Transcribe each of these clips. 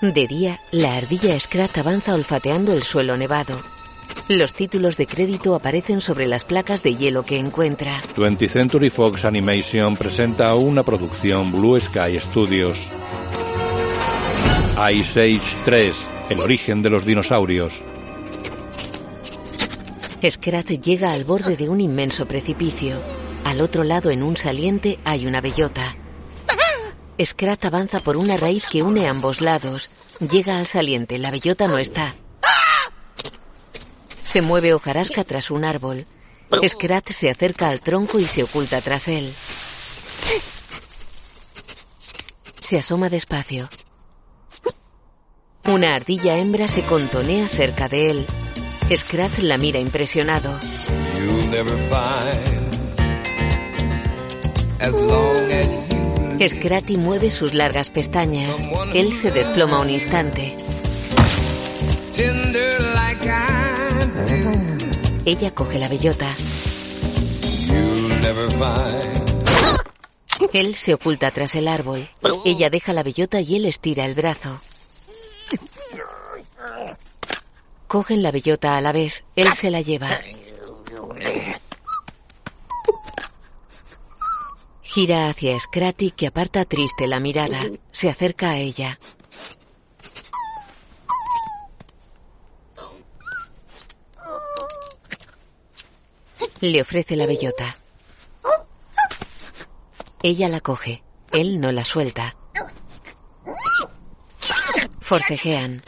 De día, la ardilla Scrat avanza olfateando el suelo nevado. Los títulos de crédito aparecen sobre las placas de hielo que encuentra. 20th Century Fox Animation presenta una producción Blue Sky Studios. Ice Age 3, el origen de los dinosaurios. Scrat llega al borde de un inmenso precipicio. Al otro lado, en un saliente, hay una bellota. Scrat avanza por una raíz que une ambos lados. Llega al saliente, la bellota no está. Se mueve hojarasca tras un árbol. Scrat se acerca al tronco y se oculta tras él. Se asoma despacio. Una ardilla hembra se contonea cerca de él. Scrat la mira impresionado. Scratty mueve sus largas pestañas. Él se desploma un instante. Ella coge la bellota. Él se oculta tras el árbol. Ella deja la bellota y él estira el brazo. Cogen la bellota a la vez. Él se la lleva. Gira hacia Scratty que aparta triste la mirada. Se acerca a ella. Le ofrece la bellota. Ella la coge. Él no la suelta. Forcejean.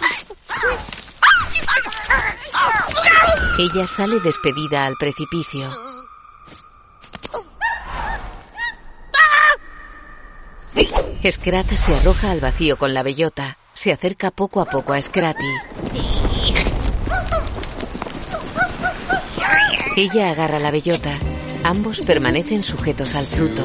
Ella sale despedida al precipicio. Scrat se arroja al vacío con la bellota. Se acerca poco a poco a Scratty. Ella agarra la bellota. Ambos permanecen sujetos al fruto.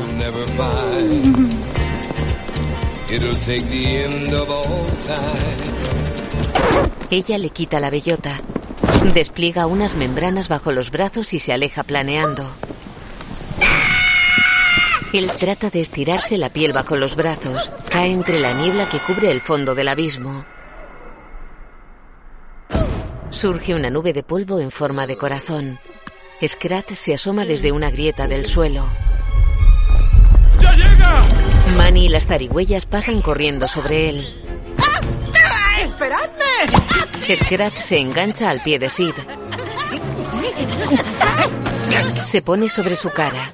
Ella le quita la bellota. Despliega unas membranas bajo los brazos y se aleja planeando. Él trata de estirarse la piel bajo los brazos. Cae entre la niebla que cubre el fondo del abismo. Surge una nube de polvo en forma de corazón. Scrat se asoma desde una grieta del suelo. ¡Ya llega! Manny y las zarigüeyas pasan corriendo sobre él. ¡Esperadme! Scrat se engancha al pie de Sid. Se pone sobre su cara.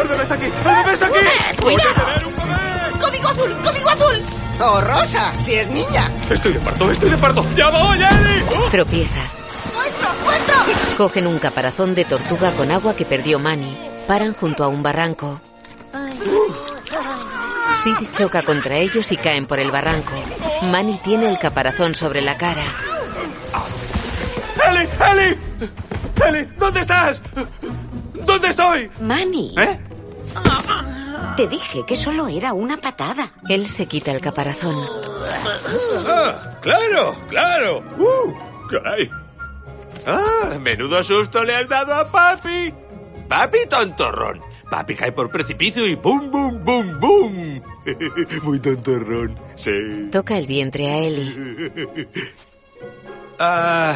¡El bebé está aquí! ¡El bebé está aquí! ¡Voy a tener un bebé! ¡Código azul! ¡Código azul! ¡Oh, Rosa! ¡Si es niña! Estoy de parto, estoy de parto. ¡Ya voy, Eddie! ¡Oh! Tropieza. ¡Nuestro! ¡Nuestro! Cogen un caparazón de tortuga con agua que perdió Manny. Paran junto a un barranco. Sid choca contra ellos y caen por el barranco. Manny tiene el caparazón sobre la cara. ¡Eli! ¡Eli! ¡Eli! ¿Dónde estás? ¿Dónde estoy? Manny, ¿Eh? te dije que solo era una patada. Él se quita el caparazón. ¡Ah! ¡Claro! ¡Claro! ¡Uh! ¡Caray! ¡Ah! ¡Menudo susto le has dado a papi! ¡Papi tontorrón! Papi cae por precipicio y ¡bum, bum, bum, bum! Muy tontorrón, sí. Toca el vientre a Ellie. Ah,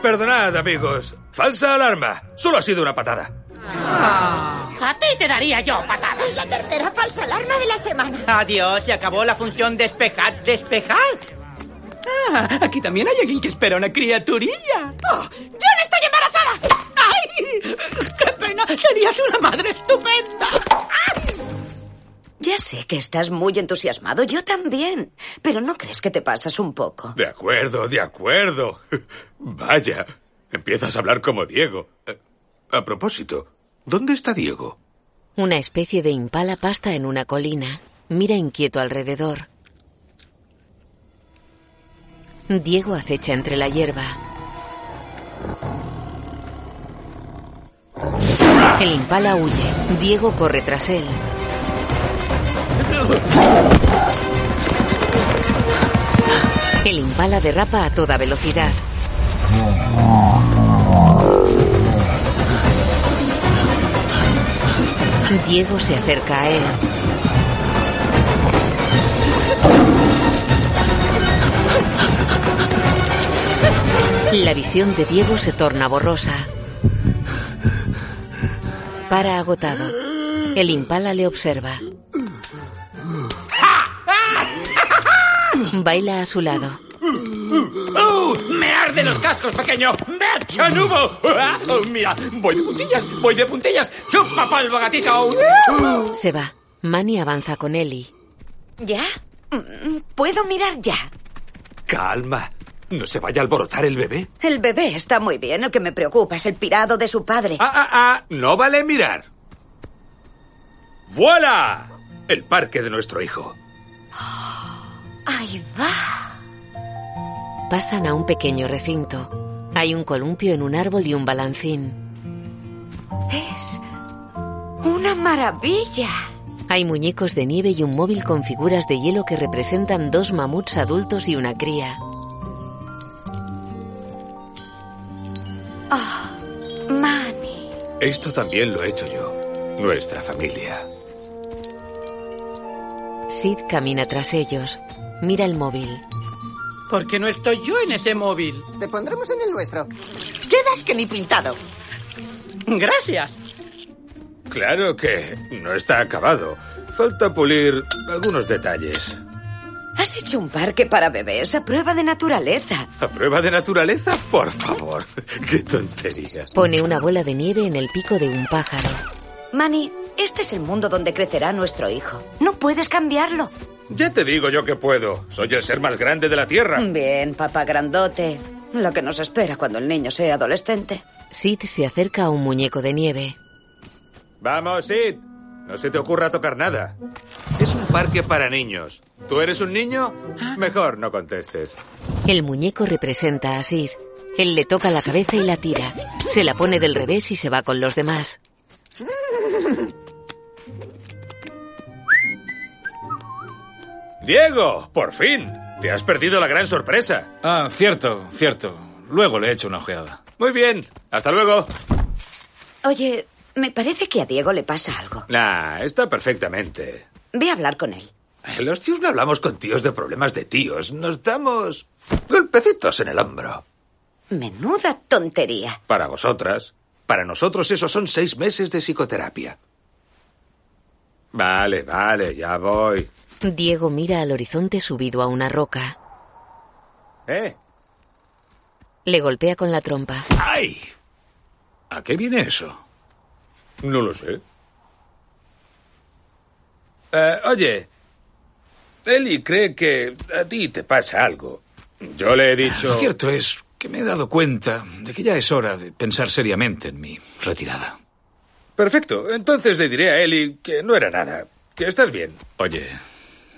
perdonad, amigos. Falsa alarma. Solo ha sido una patada. A ti te daría yo patadas. Es la tercera falsa alarma de la semana. Adiós, se acabó la función despejar, despejar. Ah, aquí también hay alguien que espera una criaturilla. ¡Oh! ¡Yo no estoy embarazada! ¡Ay! ¡Qué pena! Serías una madre estupenda. Ya sé que estás muy entusiasmado, yo también. Pero ¿no crees que te pasas un poco? De acuerdo, de acuerdo. Vaya, empiezas a hablar como Diego. Eh, A propósito, ¿dónde está Diego? Una especie de impala pasta en una colina. Mira inquieto alrededor. Diego acecha entre la hierba. El impala huye. Diego corre tras él. El impala derrapa a toda velocidad. Diego se acerca a él. La visión de Diego se torna borrosa. Para agotado. El impala le observa. Baila a su lado. ¡Me arde los cascos, pequeño! ¡Me echan humo! ¡Ah! Oh, mira, voy de puntillas, voy de puntillas. ¡Chupa palma, gatito! Se va. Manny avanza con Ellie. ¿Ya? Mm, ¿Puedo mirar ya? Calma. ¿No se vaya a alborotar el bebé? El bebé está muy bien. El que me preocupa es el pirado de su padre. Ah, ah, ah. No vale mirar. ¡Vuela! El parque de nuestro hijo. Ahí va. Pasan a un pequeño recinto. Hay un columpio en un árbol y un balancín. Es una maravilla. Hay muñecos de nieve y un móvil con figuras de hielo que representan dos mamuts adultos y una cría. Oh, Manny. Esto también lo he hecho yo. Nuestra familia. Sid camina tras ellos. Mira el móvil. ¿Por qué no estoy yo en ese móvil? Te pondremos en el nuestro. Quedas que ni pintado. Gracias. Claro que no está acabado. Falta pulir algunos detalles. Has hecho un parque para bebés a prueba de naturaleza. ¿A prueba de naturaleza? Por favor. Qué tontería. Pone una bola de nieve en el pico de un pájaro. Manny, este es el mundo donde crecerá nuestro hijo. No puedes cambiarlo. Ya te digo yo que puedo. Soy el ser más grande de la Tierra. Bien, papá grandote. Lo que nos espera cuando el niño sea adolescente. Sid se acerca a un muñeco de nieve. Vamos, Sid. No se te ocurra tocar nada. Es un parque para niños. ¿Tú eres un niño? Mejor no contestes. El muñeco representa a Sid. Él le toca la cabeza y la tira. Se la pone del revés y se va con los demás. Diego, por fin. Te has perdido la gran sorpresa. Ah, cierto, cierto. Luego le echo una ojeada. Muy bien. Hasta luego. Oye, me parece que a Diego le pasa algo. Nah, está perfectamente. Ve a hablar con él. Los tíos no hablamos con tíos de problemas de tíos. Nos damos golpecitos en el hombro. Menuda tontería. Para vosotras. Para nosotros esos son seis meses de psicoterapia. Vale, vale, ya voy. Diego mira al horizonte subido a una roca. ¿Eh? Le golpea con la trompa. ¡Ay! ¿A qué viene eso? No lo sé. Eh, oye, Eli cree que a ti te pasa algo. Yo le he dicho... Lo cierto es que me he dado cuenta de que ya es hora de pensar seriamente en mi retirada. Perfecto. Entonces le diré a Eli que no era nada. Que estás bien. Oye,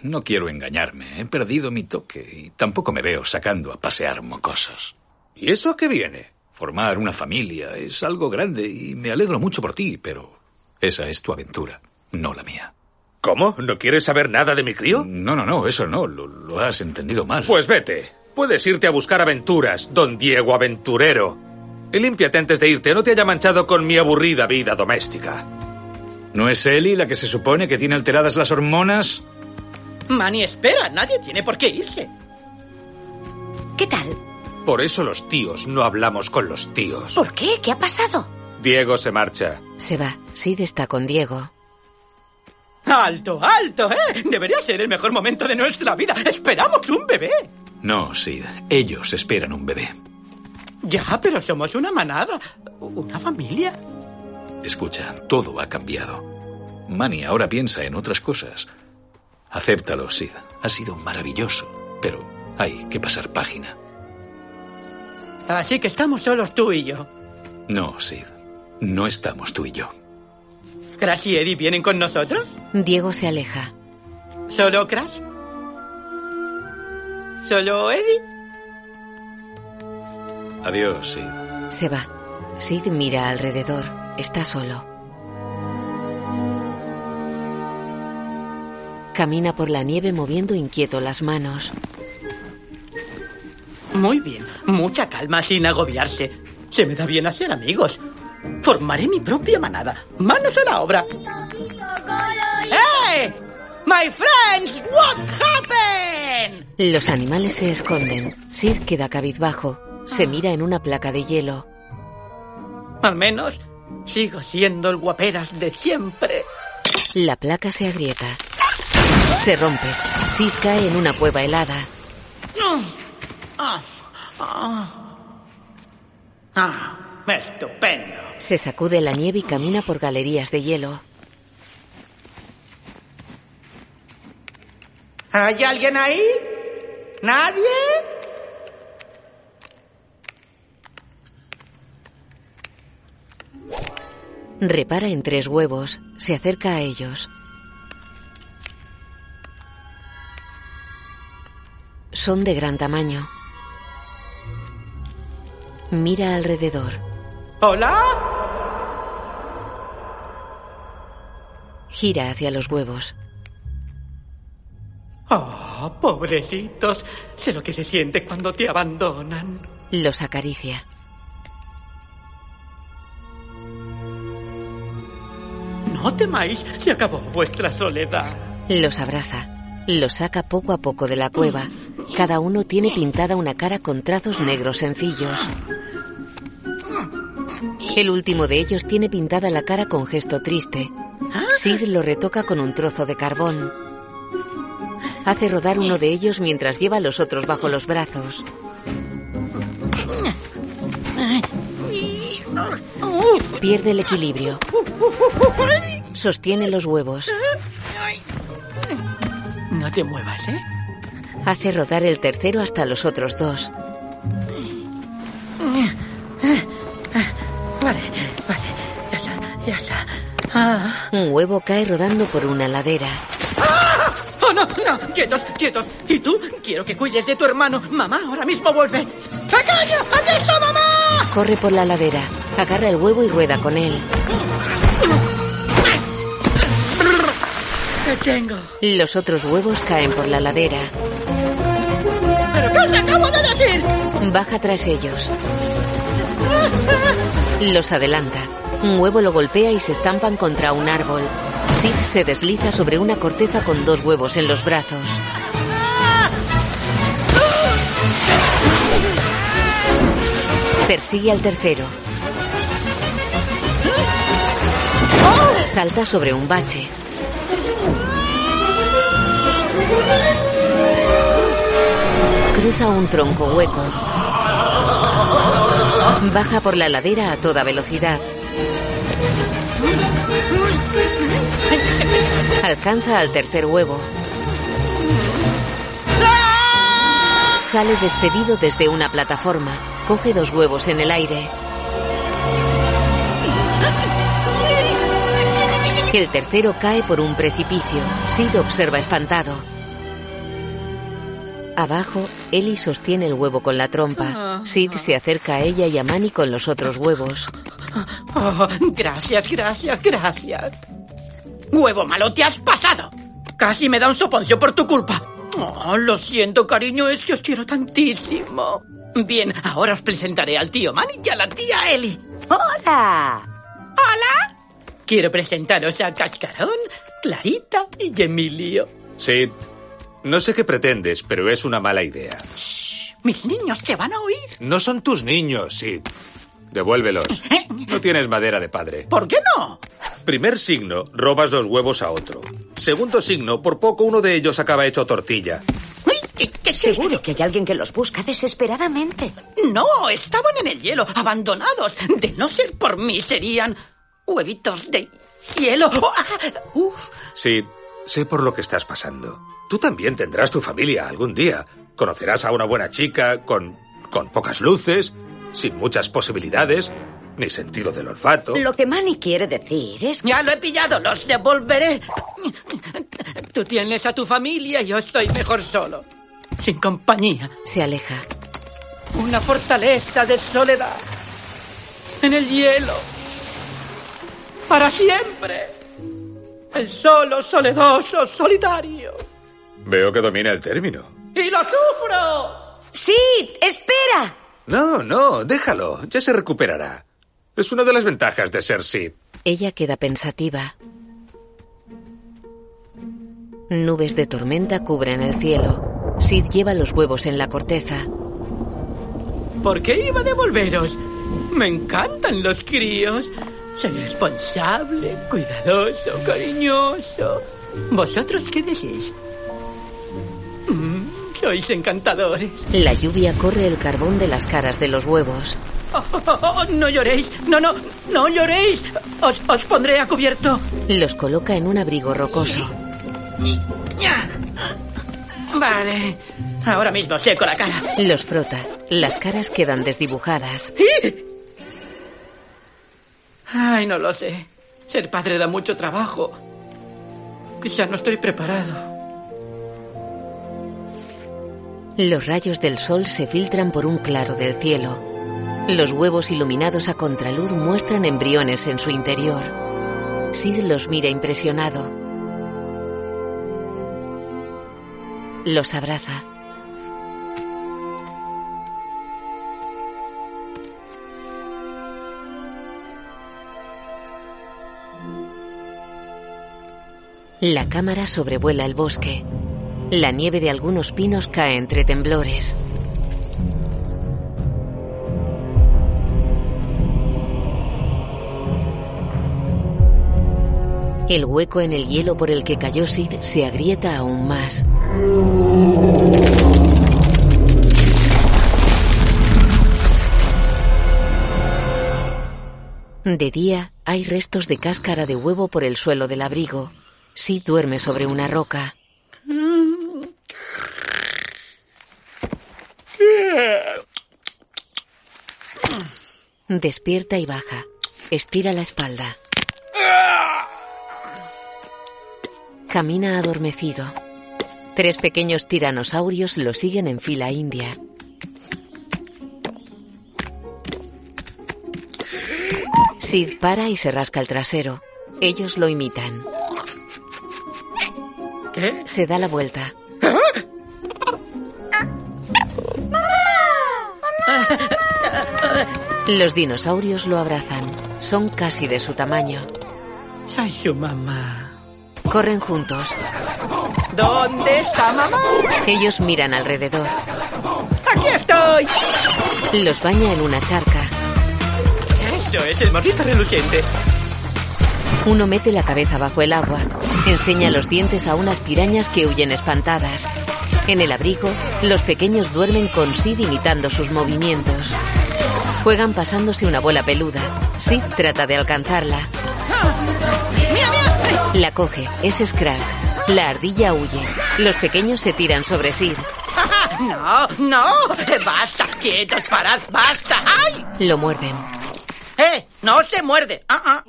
no quiero engañarme. He perdido mi toque y tampoco me veo sacando a pasear mocosos. ¿Y eso a qué viene? Formar una familia es algo grande y me alegro mucho por ti, pero esa es tu aventura, no la mía. ¿Cómo? ¿No quieres saber nada de mi crío? No, no, no, eso no, lo, lo has entendido mal. Pues vete. Puedes irte a buscar aventuras, don Diego Aventurero. Y límpiate antes de irte, no te haya manchado con mi aburrida vida doméstica. ¿No es Ellie la que se supone que tiene alteradas las hormonas? Manny, espera, nadie tiene por qué irse. ¿Qué tal? Por eso los tíos no hablamos con los tíos. ¿Por qué? ¿Qué ha pasado? Diego se marcha. Se va. Sid está con Diego. ¡Alto, alto, eh! Debería ser el mejor momento de nuestra vida. Esperamos un bebé. No, Sid. Ellos esperan un bebé. Ya, pero somos una manada. Una familia. Escucha, todo ha cambiado. Manny ahora piensa en otras cosas. Acéptalo, Sid. Ha sido maravilloso. Pero hay que pasar página. Así que estamos solos tú y yo. No, Sid. No estamos tú y yo. ¿Crash y Eddie vienen con nosotros? Diego se aleja. ¿Solo Crash? ¿Solo Eddie? Adiós, Sid. Se va. Sid mira alrededor. Está solo. Camina por la nieve moviendo inquieto las manos. Muy bien, mucha calma sin agobiarse. Se me da bien hacer amigos. Formaré mi propia manada. Manos a la obra. ¡Hey! My friends, what happened? Los animales se esconden. Sid queda cabizbajo. Se mira en una placa de hielo. Al menos sigo siendo el guaperas de siempre. La placa se agrieta. Se rompe. Sid cae en una cueva helada. Ah, estupendo. Se sacude la nieve y camina por galerías de hielo. ¿Hay alguien ahí? ¿Nadie? Repara en tres huevos. Se acerca a ellos. Son de gran tamaño. Mira alrededor. ¿Hola? Gira hacia los huevos. Oh, pobrecitos. Sé lo que se siente cuando te abandonan. Los acaricia. No temáis, se acabó vuestra soledad. Los abraza. Los saca poco a poco de la cueva. Cada uno tiene pintada una cara con trazos negros sencillos. El último de ellos tiene pintada la cara con gesto triste. Sid lo retoca con un trozo de carbón. Hace rodar uno de ellos mientras lleva a los otros bajo los brazos. Pierde el equilibrio. Sostiene los huevos. No te muevas, ¿eh? Hace rodar el tercero hasta los otros dos. Vale, vale. Ya está, ya está. Ah. Un huevo cae rodando por una ladera. ¡Ah! ¡Oh, no, no! ¡Quietos, quietos! ¿Y tú? Quiero que cuides de tu hermano. Mamá ahora mismo vuelve. ¡Pequeño! ¡Aquí está mamá! Corre por la ladera. Agarra el huevo y rueda con él. Te tengo. Los otros huevos caen por la ladera. ¿Pero qué os acabo de decir? Baja tras ellos. Los adelanta. Un huevo lo golpea y se estampan contra un árbol. Sid se desliza sobre una corteza con dos huevos en los brazos. Persigue al tercero. Salta sobre un bache. Cruza un tronco hueco. Baja por la ladera a toda velocidad. Alcanza al tercer huevo. Sale despedido desde una plataforma. Coge dos huevos en el aire. El tercero cae por un precipicio. Sid observa espantado. Abajo, Ellie sostiene el huevo con la trompa. Sid se acerca a ella y a Manny con los otros huevos. Oh, gracias, gracias, gracias. Huevo malo, te has pasado. Casi me da un soponcio por tu culpa. Oh, lo siento, cariño, es que os quiero tantísimo. Bien, ahora os presentaré al tío Manny y a la tía Ellie. ¡Hola! ¿Hola? Quiero presentaros a Cascarón, Clarita y Emilio. Sí. No sé qué pretendes, pero es una mala idea. Shh, mis niños te van a oír. No son tus niños, Sid. Devuélvelos. No tienes madera de padre. ¿Por qué no? Primer signo, robas dos huevos a otro. Segundo signo, por poco uno de ellos acaba hecho tortilla. Uy, ¿qué- qué- qué? Seguro que hay alguien que los busca desesperadamente. No, estaban en el hielo, abandonados. De no ser por mí, serían huevitos de hielo. Oh, ah, uf. Sid, sé por lo que estás pasando. Tú también tendrás tu familia algún día. Conocerás a una buena chica con, con pocas luces, sin muchas posibilidades. ni sentido del olfato. Lo que Manny quiere decir es... Ya lo he pillado, los devolveré. Tú tienes a tu familia y yo estoy mejor solo. Sin compañía. Se aleja. Una fortaleza de soledad. En el hielo. Para siempre. El solo, soledoso, solitario. Veo que domina el término. ¡Y lo sufro! ¡Sí! ¡Espera! No, no, déjalo. Ya se recuperará. Es una de las ventajas de ser Sid. Ella queda pensativa. Nubes de tormenta cubren el cielo. Sid lleva los huevos en la corteza. ¿Por qué iba a devolveros? Me encantan los críos. Soy responsable, cuidadoso, cariñoso. ¿Vosotros qué decís? Sois encantadores. La lluvia corre el carbón de las caras de los huevos. Oh, oh, oh, no lloréis. No, no, no lloréis. Os, os pondré a cubierto. Los coloca en un abrigo rocoso. Vale. Ahora mismo seco la cara. Los frota. Las caras quedan desdibujadas. Ay, no lo sé. Ser padre da mucho trabajo. Quizá no estoy preparado. Los rayos del sol se filtran por un claro del cielo. Los huevos iluminados a contraluz muestran embriones en su interior. Sid los mira impresionado. Los abraza. La cámara sobrevuela el bosque. La nieve de algunos pinos cae entre temblores. El hueco en el hielo por el que cayó Sid se agrieta aún más. De día hay restos de cáscara de huevo por el suelo del abrigo. Sid duerme sobre una roca. Despierta y baja. Estira la espalda. Camina adormecido. Tres pequeños tiranosaurios lo siguen en fila india. Sid para y se rasca el trasero. Ellos lo imitan. ¿Qué? Se da la vuelta. Los dinosaurios lo abrazan. Son casi de su tamaño. Soy su mamá. Corren juntos. ¿Dónde está mamá? Ellos miran alrededor. ¡Aquí estoy! Los baña en una charca. Eso es el mordito reluciente. Uno mete la cabeza bajo el agua. Enseña los dientes a unas pirañas que huyen espantadas. En el abrigo, los pequeños duermen con Sid imitando sus movimientos. Juegan pasándose una bola peluda. Sid trata de alcanzarla. La coge. Es Scrat. La ardilla huye. Los pequeños se tiran sobre Sid. No, no. Basta, quietos, parad, basta. ¡Ay! Lo muerden. ¡Eh! No se muerde. Ah, ah.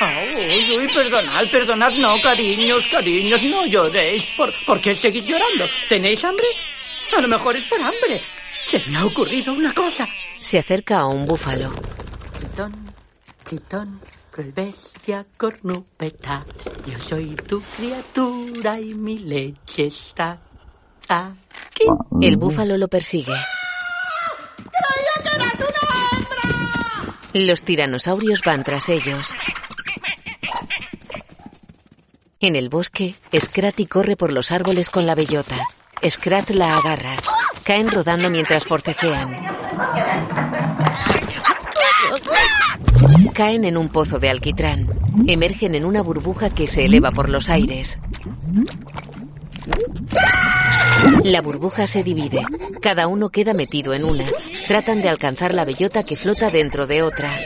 Uy, uy, perdonad, perdonad, no, cariños, cariños, no lloréis. ¿Por, ¿Por qué seguís llorando? ¿Tenéis hambre? A lo mejor es por hambre. Se me ha ocurrido una cosa. Se acerca a un búfalo. Chitón, chitón, cruel bestia cornupeta. Yo soy tu criatura y mi leche está aquí. El búfalo lo persigue. ¡Creía que eras una hembra! Los tiranosaurios van tras ellos. En el bosque, Scratty corre por los árboles con la bellota. Scrat la agarra. Caen rodando mientras forcejean. Caen en un pozo de alquitrán. Emergen en una burbuja que se eleva por los aires. La burbuja se divide. Cada uno queda metido en una. Tratan de alcanzar la bellota que flota dentro de otra.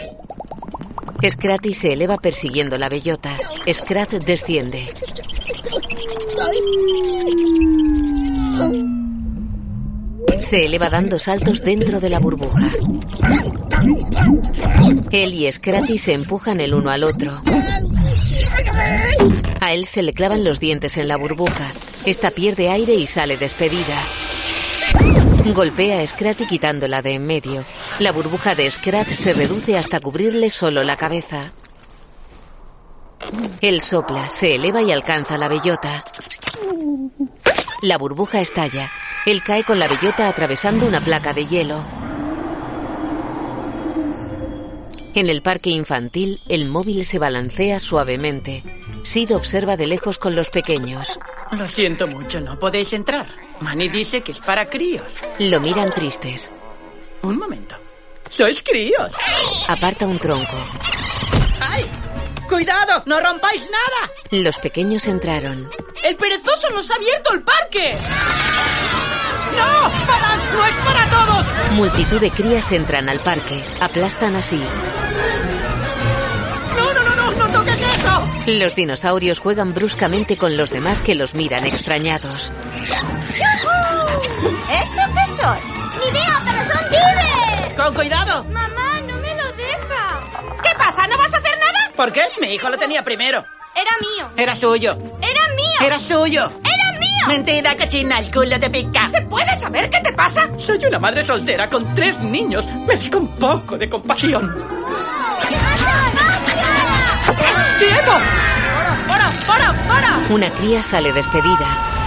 Scratty se eleva persiguiendo la bellota. Scrat desciende. Se eleva dando saltos dentro de la burbuja. Él y Scratty se empujan el uno al otro. A él se le clavan los dientes en la burbuja. Esta pierde aire y sale despedida. Golpea a Scratty quitándola de en medio. La burbuja de Scrat se reduce hasta cubrirle solo la cabeza. Él sopla, se eleva y alcanza la bellota. La burbuja estalla. Él cae con la bellota atravesando una placa de hielo. En el parque infantil, el móvil se balancea suavemente. Sid observa de lejos con los pequeños. Lo siento mucho, no podéis entrar. Manny dice que es para críos. Lo miran tristes. Un momento. ¡Sois críos! Aparta un tronco. ¡Ay! ¡Cuidado! ¡No rompáis nada! Los pequeños entraron. ¡El perezoso nos ha abierto el parque! ¡No! ¡Parad! ¡No es para todos! Multitud de crías entran al parque. Aplastan así. ¡No, no, no, no! ¡No toques eso! Los dinosaurios juegan bruscamente con los demás que los miran extrañados. ¿Eso qué son? ¡Con cuidado! Mamá, no me lo deja. ¿Qué pasa? ¿No vas a hacer nada? ¿Por qué? Mi hijo lo tenía primero. Era mío. Era suyo. Era mío. Era suyo. Era mío. Mentira, cochina, el culo te pica. ¿Se puede saber qué te pasa? Soy una madre soltera con tres niños. Merezco un poco de compasión. ¡Quieto! ¡Para, para, para! Una cría sale despedida.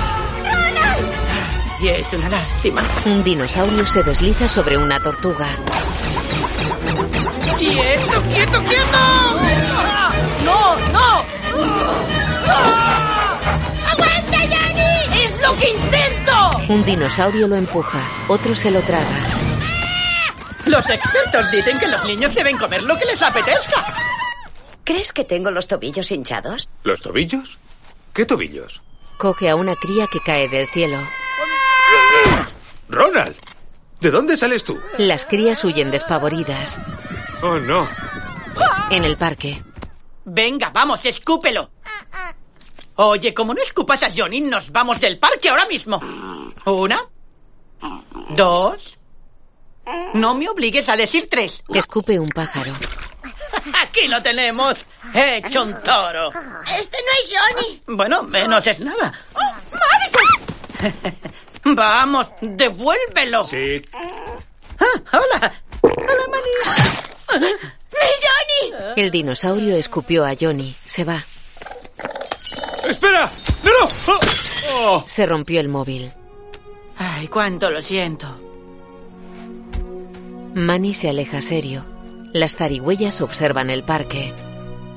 Y es una lástima. Un dinosaurio se desliza sobre una tortuga. ¡Quieto, quieto, quieto! ¡No, no! ¡Aguanta, Yanni! ¡Es lo que intento! Un dinosaurio lo empuja. Otro se lo traga. Los expertos dicen que los niños deben comer lo que les apetezca. ¿Crees que tengo los tobillos hinchados? ¿Los tobillos? ¿Qué tobillos? Coge a una cría que cae del cielo. ¡Ronald! ¿De dónde sales tú? Las crías huyen despavoridas. Oh, no. En el parque. Venga, vamos, escúpelo. Oye, como no escupas a Johnny, nos vamos del parque ahora mismo. Una. Dos. No me obligues a decir tres. Escupe un pájaro. Aquí lo tenemos. Hecho un toro. Este no es Johnny. Bueno, menos es nada. Vamos, devuélvelo. Sí. Ah, hola. Hola, Manny. ¡Mi Johnny! El dinosaurio escupió a Johnny. Se va. ¡Espera! ¡No, no! Oh, oh. Se rompió el móvil. Ay, cuánto lo siento. Manny se aleja serio. Las zarigüeyas observan el parque.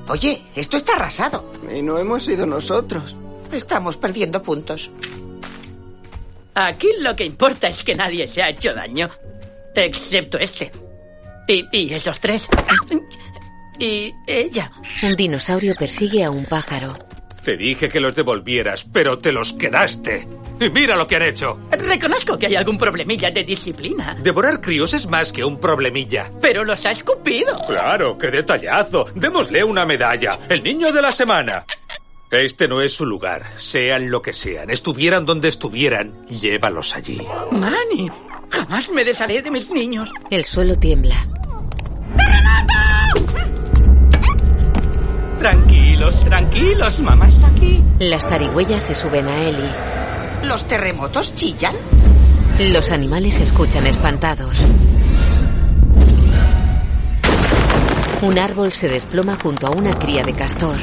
Oye, esto está arrasado. Y no hemos sido nosotros. Estamos perdiendo puntos. Aquí lo que importa es que nadie se ha hecho daño. Excepto este. Y, y esos tres. Y ella. Un dinosaurio persigue a un pájaro. Te dije que los devolvieras, pero te los quedaste. Y mira lo que han hecho. Reconozco que hay algún problemilla de disciplina. Devorar críos es más que un problemilla. Pero los ha escupido. Claro, qué detallazo. Démosle una medalla. El niño de la semana. Este no es su lugar. Sean lo que sean, estuvieran donde estuvieran, llévalos allí. Manny, jamás me desharé de mis niños. El suelo tiembla. Tranquilos, tranquilos, mamá está aquí. Las zarigüeyas se suben a Ellie. ¿Los terremotos chillan? Los animales escuchan espantados. Un árbol se desploma junto a una cría de castor.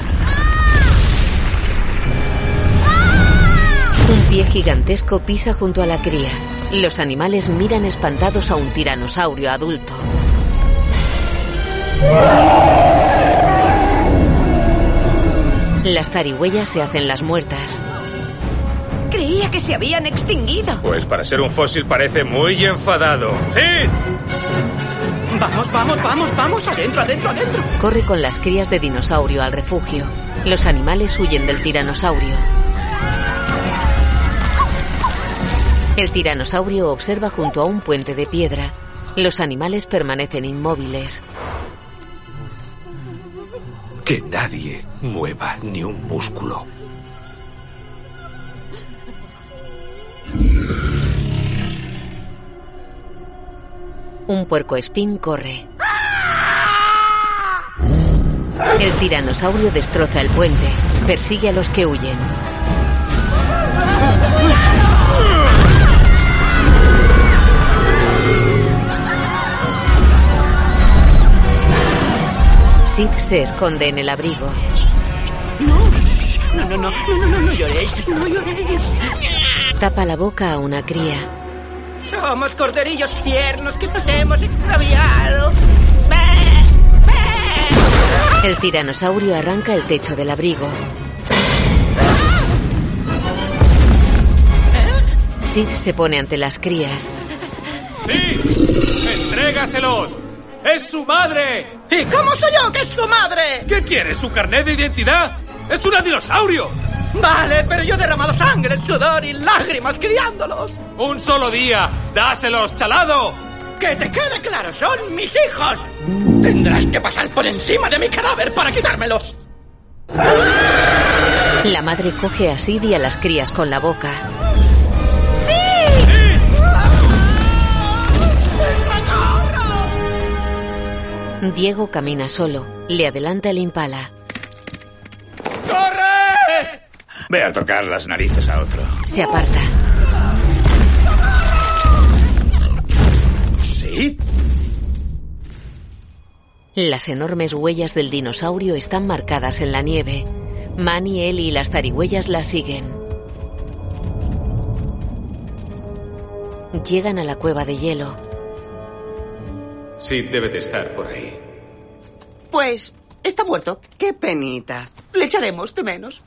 Un pie gigantesco pisa junto a la cría. Los animales miran espantados a un tiranosaurio adulto. Las zarigüeyas se hacen las muertas. Creía que se habían extinguido. Pues para ser un fósil parece muy enfadado. ¡Sí! Vamos, vamos, vamos, vamos, adentro, adentro, adentro. Corre con las crías de dinosaurio al refugio. Los animales huyen del tiranosaurio. El tiranosaurio observa junto a un puente de piedra. Los animales permanecen inmóviles. Que nadie mueva ni un músculo. Un puerco espín corre. El tiranosaurio destroza el puente. Persigue a los que huyen. Sid se esconde en el abrigo. No, no, no, no, no, no, no lloréis, no lloréis. Tapa la boca a una cría. Somos corderillos tiernos que nos hemos extraviado. El tiranosaurio arranca el techo del abrigo. Sid se pone ante las crías. ¡Sí! ¡Entrégaselos! ¡Es su madre! ¿Y cómo soy yo que es su madre? ¿Qué quiere? ¿Su carnet de identidad? ¡Es un dinosaurio! Vale, pero yo he derramado sangre, sudor y lágrimas criándolos. ¡Un solo día! ¡Dáselos, chalado! Que te quede claro, son mis hijos. Tendrás que pasar por encima de mi cadáver para quitármelos. La madre coge a Sid y a las crías con la boca. Diego camina solo. Le adelanta el impala. ¡Corre! Ve a tocar las narices a otro. Se aparta. ¿Sí? Las enormes huellas del dinosaurio están marcadas en la nieve. Manny, Ellie y las zarigüeyas las siguen. Llegan a la cueva de hielo. Sí, debe de estar por ahí. Pues está muerto. Qué penita. Le echaremos de menos.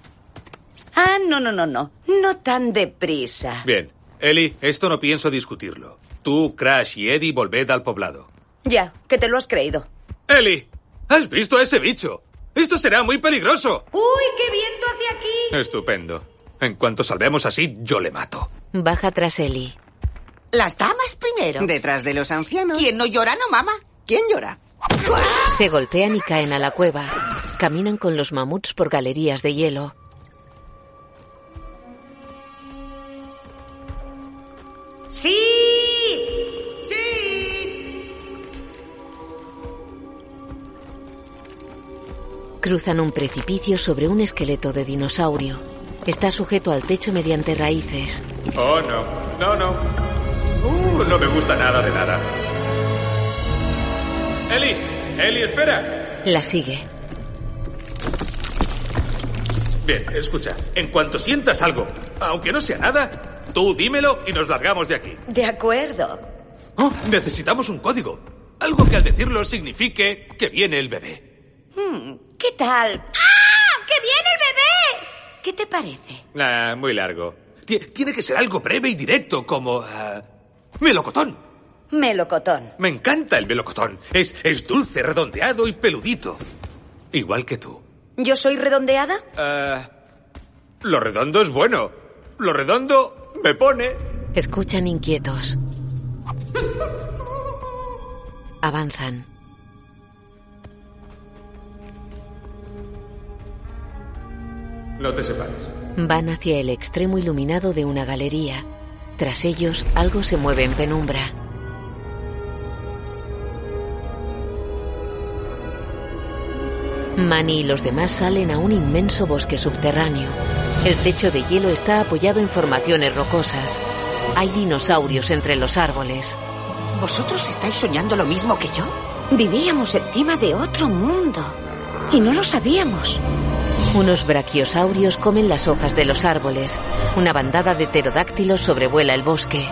Ah, no, no, no, no. No tan deprisa. Bien. Eli, esto no pienso discutirlo. Tú, Crash y Eddie volved al poblado. Ya, que te lo has creído. Eli, ¿has visto a ese bicho? Esto será muy peligroso. ¡Uy, qué viento hacia aquí! Estupendo. En cuanto salvemos así, yo le mato. Baja tras Ellie. Las damas primero. Detrás de los ancianos. ¿Quién no llora, no mama? ¿Quién llora? Se golpean y caen a la cueva. Caminan con los mamuts por galerías de hielo. ¡Sí! ¡Sí! Cruzan un precipicio sobre un esqueleto de dinosaurio. Está sujeto al techo mediante raíces. Oh, no. No, no. Uh, no me gusta nada de nada. Eli, Eli, espera. La sigue. Bien, escucha. En cuanto sientas algo, aunque no sea nada, tú dímelo y nos largamos de aquí. De acuerdo. Oh, necesitamos un código. Algo que al decirlo signifique que viene el bebé. Hmm, ¿Qué tal? ¡Ah! ¡Que viene el bebé! ¿Qué te parece? Ah, muy largo. Ti- Tiene que ser algo breve y directo, como... ah, melocotón. Melocotón. Me encanta el melocotón. Es, es dulce, redondeado y peludito. Igual que tú. ¿Yo soy redondeada? Ah, lo redondo es bueno. Lo redondo me pone... Escuchan inquietos. Avanzan. No te separes. Van hacia el extremo iluminado de una galería. Tras ellos, algo se mueve en penumbra. Manny y los demás salen a un inmenso bosque subterráneo. El techo de hielo está apoyado en formaciones rocosas. Hay dinosaurios entre los árboles. ¿Vosotros estáis soñando lo mismo que yo? Vivíamos encima de otro mundo. Y no lo sabíamos. Unos brachiosaurios comen las hojas de los árboles. Una bandada de pterodáctilos sobrevuela el bosque.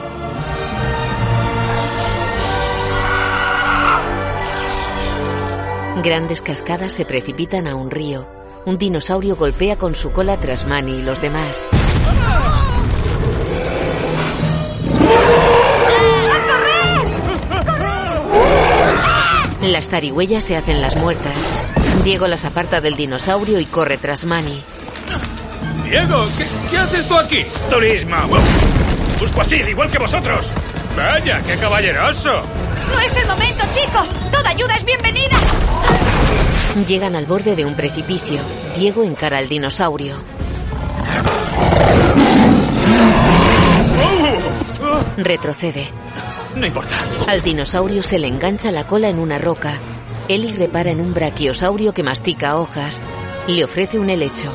Grandes cascadas se precipitan a un río. Un dinosaurio golpea con su cola tras Manny y los demás. Las zarigüeyas se hacen las muertas. Diego las aparta del dinosaurio y corre tras Manny. Diego, ¿qué, qué haces tú aquí? Turismo. Busco así, igual que vosotros. Vaya, qué caballeroso. No es el momento, chicos. Toda ayuda es bienvenida. Llegan al borde de un precipicio. Diego encara al dinosaurio. Retrocede. No importa. Al dinosaurio se le engancha la cola en una roca. Ellie repara en un brachiosaurio que mastica hojas. Le ofrece un helecho.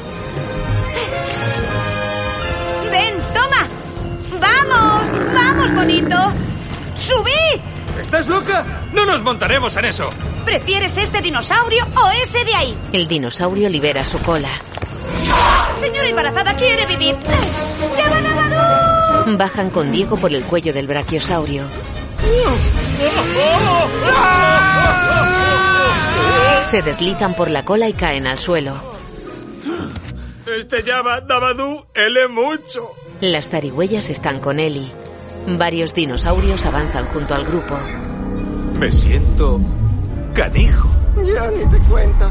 ¡Ven, toma! ¡Vamos! ¡Vamos, bonito! ¡Subí! ¿Estás loca? No nos montaremos en eso. ¿Prefieres este dinosaurio o ese de ahí? El dinosaurio libera su cola. Señora embarazada quiere vivir. ¡Llama Dabadú! Bajan con Diego por el cuello del brachiosaurio. Se deslizan por la cola y caen al suelo. Este llama Dabadú, ele mucho. Las zarigüeyas están con Ellie. Varios dinosaurios avanzan junto al grupo. Me siento canijo. Ya ni te cuento.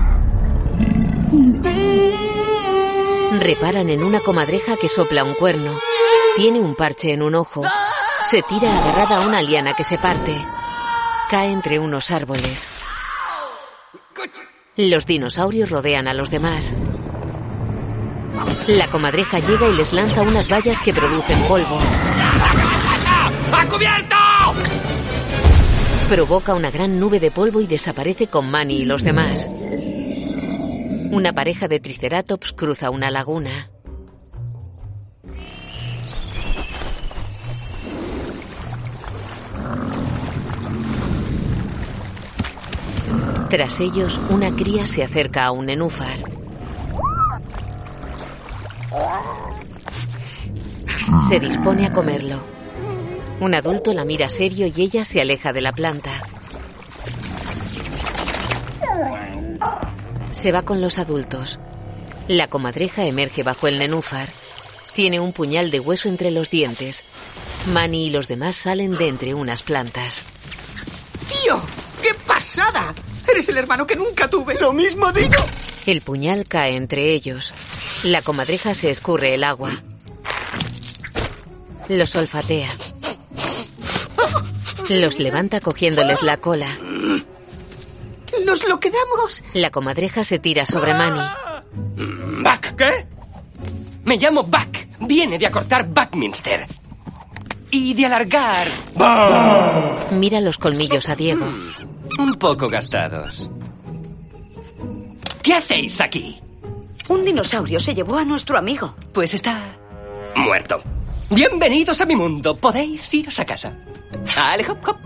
Reparan en una comadreja que sopla un cuerno. Tiene un parche en un ojo. Se tira agarrada a una liana que se parte. Cae entre unos árboles. Los dinosaurios rodean a los demás. La comadreja llega y les lanza unas vallas que producen polvo. ¡A cubierto! Provoca una gran nube de polvo y desaparece con Manny y los demás. Una pareja de triceratops cruza una laguna. Tras ellos, una cría se acerca a un nenúfar. Se dispone a comerlo. Un adulto la mira serio y ella se aleja de la planta. Se va con los adultos. La comadreja emerge bajo el nenúfar. Tiene un puñal de hueso entre los dientes. Manny y los demás salen de entre unas plantas. ¡Tío! ¡Qué pasada! Eres el hermano que nunca tuve. Lo mismo digo. El puñal cae entre ellos. La comadreja se escurre el agua. Los olfatea. Los levanta cogiéndoles la cola. ¡Nos lo quedamos! La comadreja se tira sobre Manny. Buck. ¿Qué? Me llamo Buck. Viene de acortar Buckminster. Y de alargar... Mira los colmillos a Diego. Un poco gastados. ¿Qué hacéis aquí? Un dinosaurio se llevó a nuestro amigo. Pues está... muerto. Bienvenidos a mi mundo. Podéis iros a casa. Ale, hop, hop.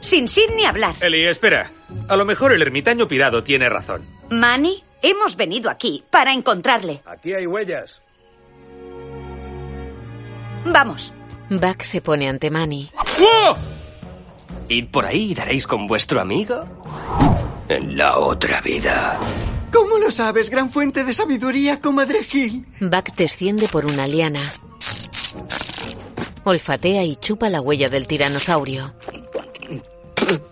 Sin Sid ni hablar. Eli, espera. A lo mejor el ermitaño pirado tiene razón. Manny, hemos venido aquí para encontrarle. Aquí hay huellas. Vamos. Buck se pone ante Manny. ¡Oh! Id por ahí y daréis con vuestro amigo. En la otra vida. ¿Cómo lo sabes, gran fuente de sabiduría, comadre Gil? Buck desciende por una liana. Olfatea y chupa la huella del tiranosaurio.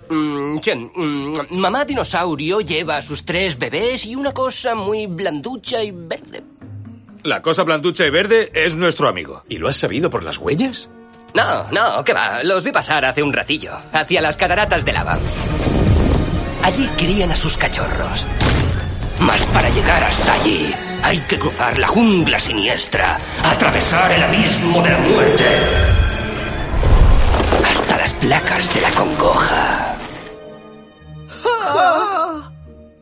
Mm, Chen, mm, mamá dinosaurio lleva a sus tres bebés y una cosa muy blanducha y verde. La cosa blanducha y verde es nuestro amigo. ¿Y lo has sabido por las huellas? No, no, ¿qué va? Los vi pasar hace un ratillo, hacia las cataratas de lava. Allí crían a sus cachorros. Mas para llegar hasta allí hay que cruzar la jungla siniestra, atravesar el abismo de la muerte. Hasta las placas de la congoja.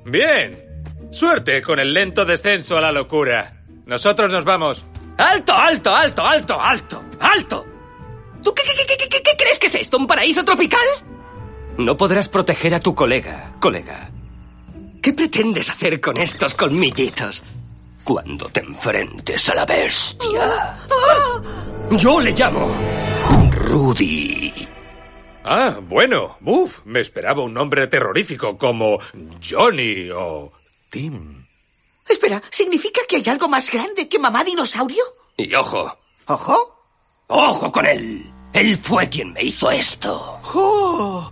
Bien. Suerte con el lento descenso a la locura. Nosotros nos vamos. ¡Alto, alto, alto, alto, alto! ¡Alto! ¿Tú qué, qué, qué, qué, qué- qué crees que es esto? ¿Un paraíso tropical? No podrás proteger a tu colega, colega. ¿Qué pretendes hacer con estos colmillitos? Cuando te enfrentes a la bestia. Yo le llamo Rudy. Ah, bueno. Uf, me esperaba un nombre terrorífico como Johnny o Tim. Espera, ¿significa que hay algo más grande que mamá dinosaurio? Y ojo, ¿Ojo? ojo con él. Él fue quien me hizo esto. ¡Oh!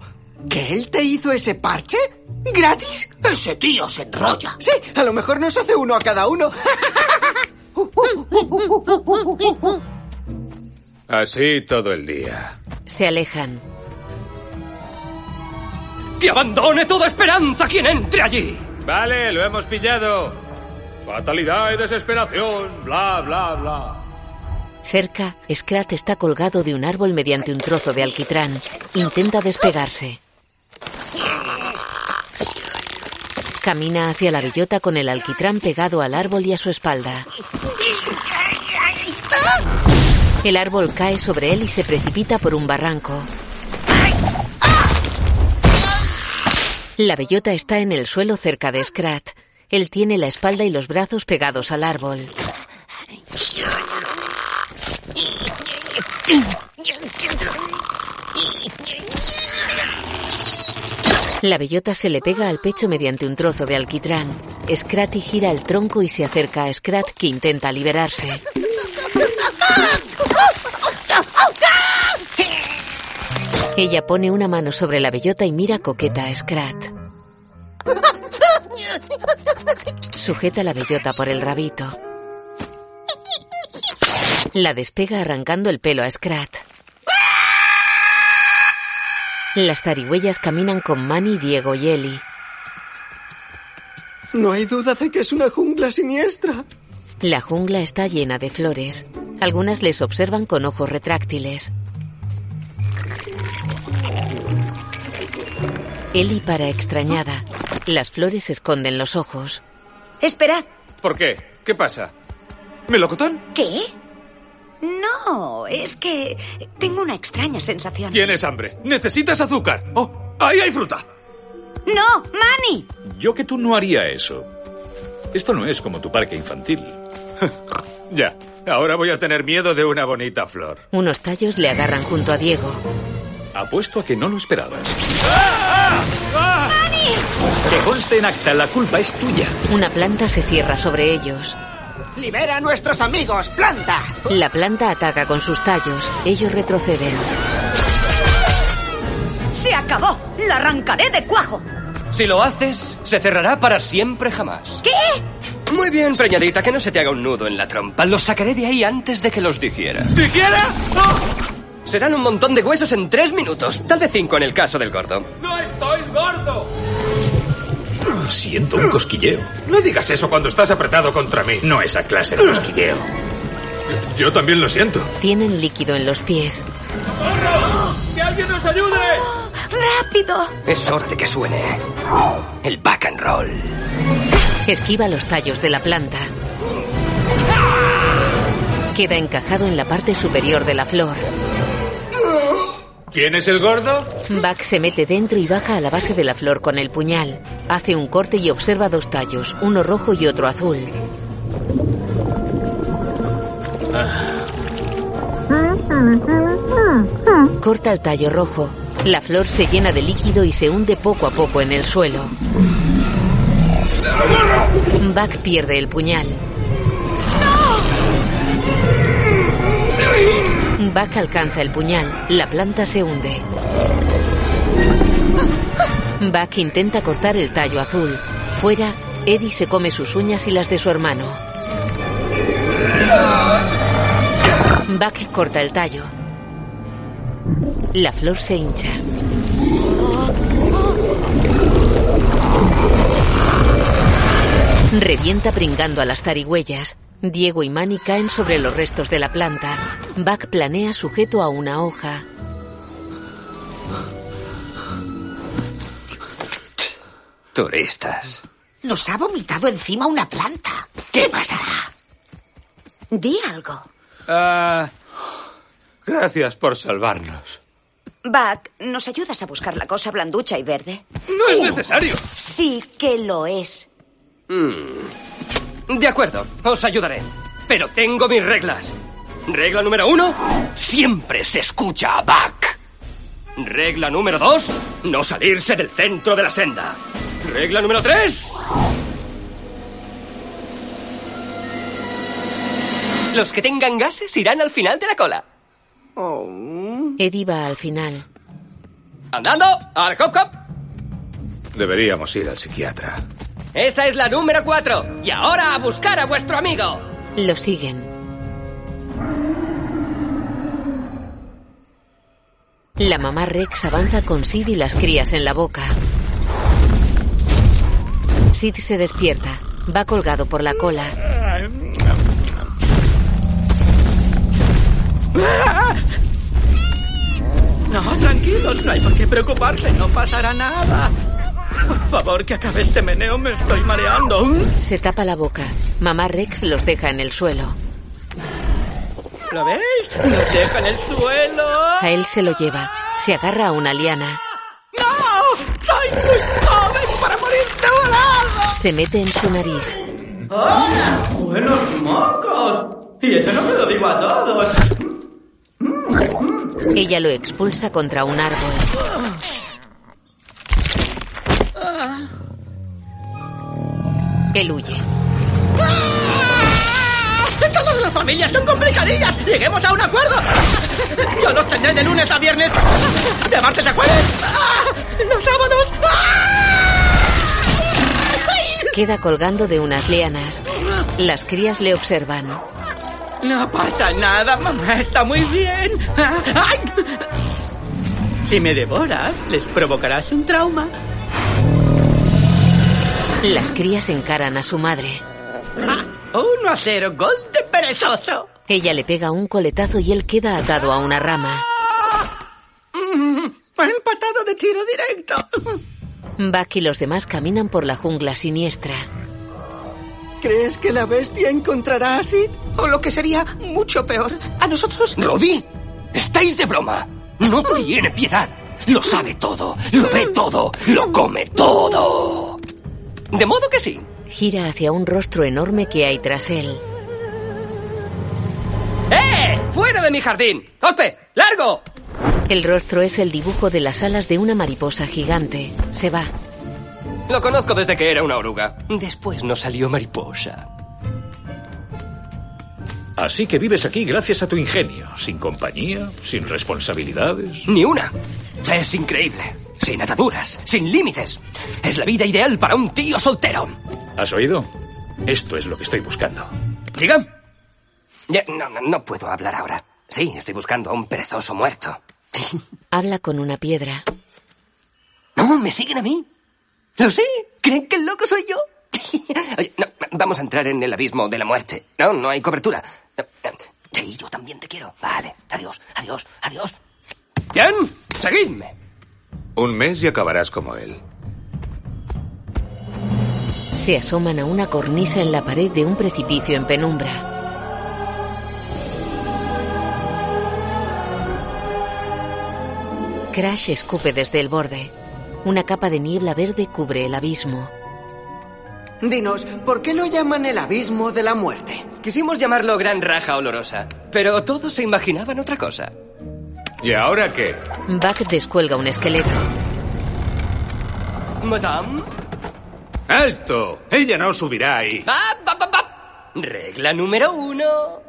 ¿Que él te hizo ese parche? ¿Gratis? Ese tío se enrolla. Sí, a lo mejor nos hace uno a cada uno. Así todo el día. Se alejan. ¡Que abandone toda esperanza quien entre allí! Vale, lo hemos pillado. Fatalidad y desesperación, bla, bla, bla. Cerca, Scrat está colgado de un árbol mediante un trozo de alquitrán. Intenta despegarse. Camina hacia la bellota con el alquitrán pegado al árbol y a su espalda. El árbol cae sobre él y se precipita por un barranco. La bellota está en el suelo cerca de Scrat. Él tiene la espalda y los brazos pegados al árbol. La bellota se le pega al pecho mediante un trozo de alquitrán. Scratty gira el tronco y se acerca a Scrat que intenta liberarse. Ella pone una mano sobre la bellota y mira coqueta a Scrat. Sujeta la bellota por el rabito. La despega arrancando el pelo a Scrat. Las zarigüeyas caminan con Manny, Diego y Eli. No hay duda de que es una jungla siniestra. La jungla está llena de flores. Algunas les observan con ojos retráctiles. Eli para extrañada. Las flores esconden los ojos. Esperad. ¿Por qué? ¿Qué pasa? ¿Melocotón? ¿Qué? No, es que tengo una extraña sensación. Tienes hambre. Necesitas azúcar. Oh, ahí hay fruta. ¡No! ¡Manny! Yo que tú no haría eso. Esto no es como tu parque infantil. ya. Ahora voy a tener miedo de una bonita flor. Unos tallos le agarran junto a Diego. Apuesto a que no lo esperabas. ¡Manny! Que conste en acta, la culpa es tuya. Una planta se cierra sobre ellos. ¡Libera a nuestros amigos, planta! La planta ataca con sus tallos. Ellos retroceden. ¡Se acabó! ¡La arrancaré de cuajo! Si lo haces, se cerrará para siempre jamás. ¿Qué? Muy bien, preñadita, que no se te haga un nudo en la trompa. Los sacaré de ahí antes de que los digiera. ¿Digiera? Serán un montón de huesos en tres minutos. Tal vez cinco en el caso del gordo. ¡No estoy gordo! Siento un cosquilleo. No digas eso cuando estás apretado contra mí. No esa clase de cosquilleo. Yo también lo siento. Tienen líquido en los pies. ¡Socorro! ¡Que alguien nos ayude! ¡Rápido! Es hora de que suene. El back and roll. Esquiva los tallos de la planta. Queda encajado en la parte superior de la flor. ¿Quién es el gordo? Buck se mete dentro y baja a la base de la flor con el puñal. Hace un corte y observa dos tallos, uno rojo y otro azul. Corta el tallo rojo. La flor se llena de líquido y se hunde poco a poco en el suelo. Buck pierde el puñal. Buck alcanza el puñal. La planta se hunde. Buck intenta cortar el tallo azul. Fuera, Eddie se come sus uñas y las de su hermano. Buck corta el tallo. La flor se hincha. Revienta pringando a las zarigüeyas. Diego y Manny caen sobre los restos de la planta. Buck planea sujeto a una hoja. Turistas. Nos ha vomitado encima una planta. ¿Qué pasará? Di algo. Ah, gracias por salvarnos. Buck, ¿nos ayudas a buscar la cosa blanducha y verde? No es necesario. Sí que lo es. Mm. De acuerdo, os ayudaré. Pero tengo mis reglas. Regla número uno, siempre se escucha a Buck. Regla número dos, no salirse del centro de la senda. Regla número tres. Los que tengan gases irán al final de la cola. Eddie va al final. ¡Andando! ¡Al hop hop! Deberíamos ir al psiquiatra. Esa es la número cuatro. Y ahora a buscar a vuestro amigo. Lo siguen. La mamá Rex avanza con Sid y las crías en la boca. Sid se despierta. Va colgado por la cola. No, tranquilos, no hay por qué preocuparse, no pasará nada. Por favor, que acabe este meneo, me estoy mareando. Se tapa la boca. Mamá Rex los deja en el suelo. ¿Lo veis? Nos deja en el suelo. A él se lo lleva. Se agarra a una liana. ¡No! ¡Soy muy joven para morir de volado! Se mete en su nariz. ¡Hola! ¡Buenos mocos! Y eso no me lo digo a todos. Ella lo expulsa contra un árbol. Él huye. Todas las familias son complicadillas. Lleguemos a un acuerdo. Yo los tendré de lunes a viernes. De martes a jueves. ¡Ah! Los sábados. Queda colgando de unas lianas. Las crías le observan. No pasa nada, mamá está muy bien. ¡Ay! Si me devoras, les provocarás un trauma. Las crías encaran a su madre. Ah, uno a cero, gol de perezoso. Ella le pega un coletazo y él queda atado a una rama. Mm, empatado de tiro directo. Buck y los demás caminan por la jungla siniestra. ¿Crees que la bestia encontrará a Sid? O lo que sería mucho peor, a nosotros. ¡Rodi! ¿Estáis de broma? No tiene piedad. Lo sabe todo, lo ve todo, lo come todo. De modo que sí. Gira hacia un rostro enorme que hay tras él. ¡Eh! ¡Fuera de mi jardín! ¡Golpe! ¡Largo! El rostro es el dibujo de las alas de una mariposa gigante. Se va. Lo conozco desde que era una oruga. Después no salió mariposa. Así que vives aquí gracias a tu ingenio, sin compañía, sin responsabilidades. Ni una. Es increíble. Sin ataduras, sin límites. Es la vida ideal para un tío soltero. ¿Has oído? Esto es lo que estoy buscando. ¿Diga? Ya, no, no, no puedo hablar ahora. Sí, estoy buscando a un perezoso muerto. Habla con una piedra. No, me siguen a mí. Lo sé. ¿Creen que el loco soy yo? Oye, no, vamos a entrar en el abismo de la muerte. No, no hay cobertura. Sí, yo también te quiero. Vale, adiós, adiós, adiós. Bien, seguidme. Un mes y acabarás como él. Se asoman a una cornisa en la pared de un precipicio en penumbra. Crash escupe desde el borde. Una capa de niebla verde cubre el abismo. Dinos, ¿por qué lo llaman el abismo de la muerte? Quisimos llamarlo Gran Raja Olorosa, pero todos se imaginaban otra cosa. ¿Y ahora qué? Buck descuelga un esqueleto. Madame. ¡Alto! Ella no subirá ahí. Ah, pa, pa, pa. Regla número uno.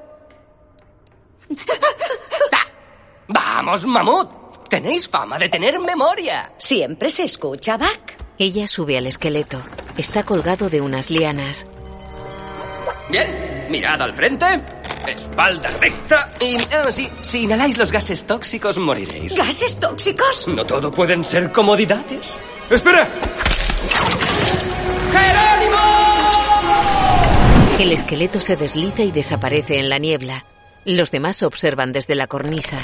Vamos, mamut. Tenéis fama de tener memoria. Siempre se escucha, Buck. Ella sube al esqueleto. Está colgado de unas lianas. Bien, mirad al frente, espalda recta y... ah, sí, si inhaláis los gases tóxicos moriréis. ¿Gases tóxicos? No todo pueden ser comodidades. ¡Espera! El esqueleto se desliza y desaparece en la niebla. Los demás observan desde la cornisa.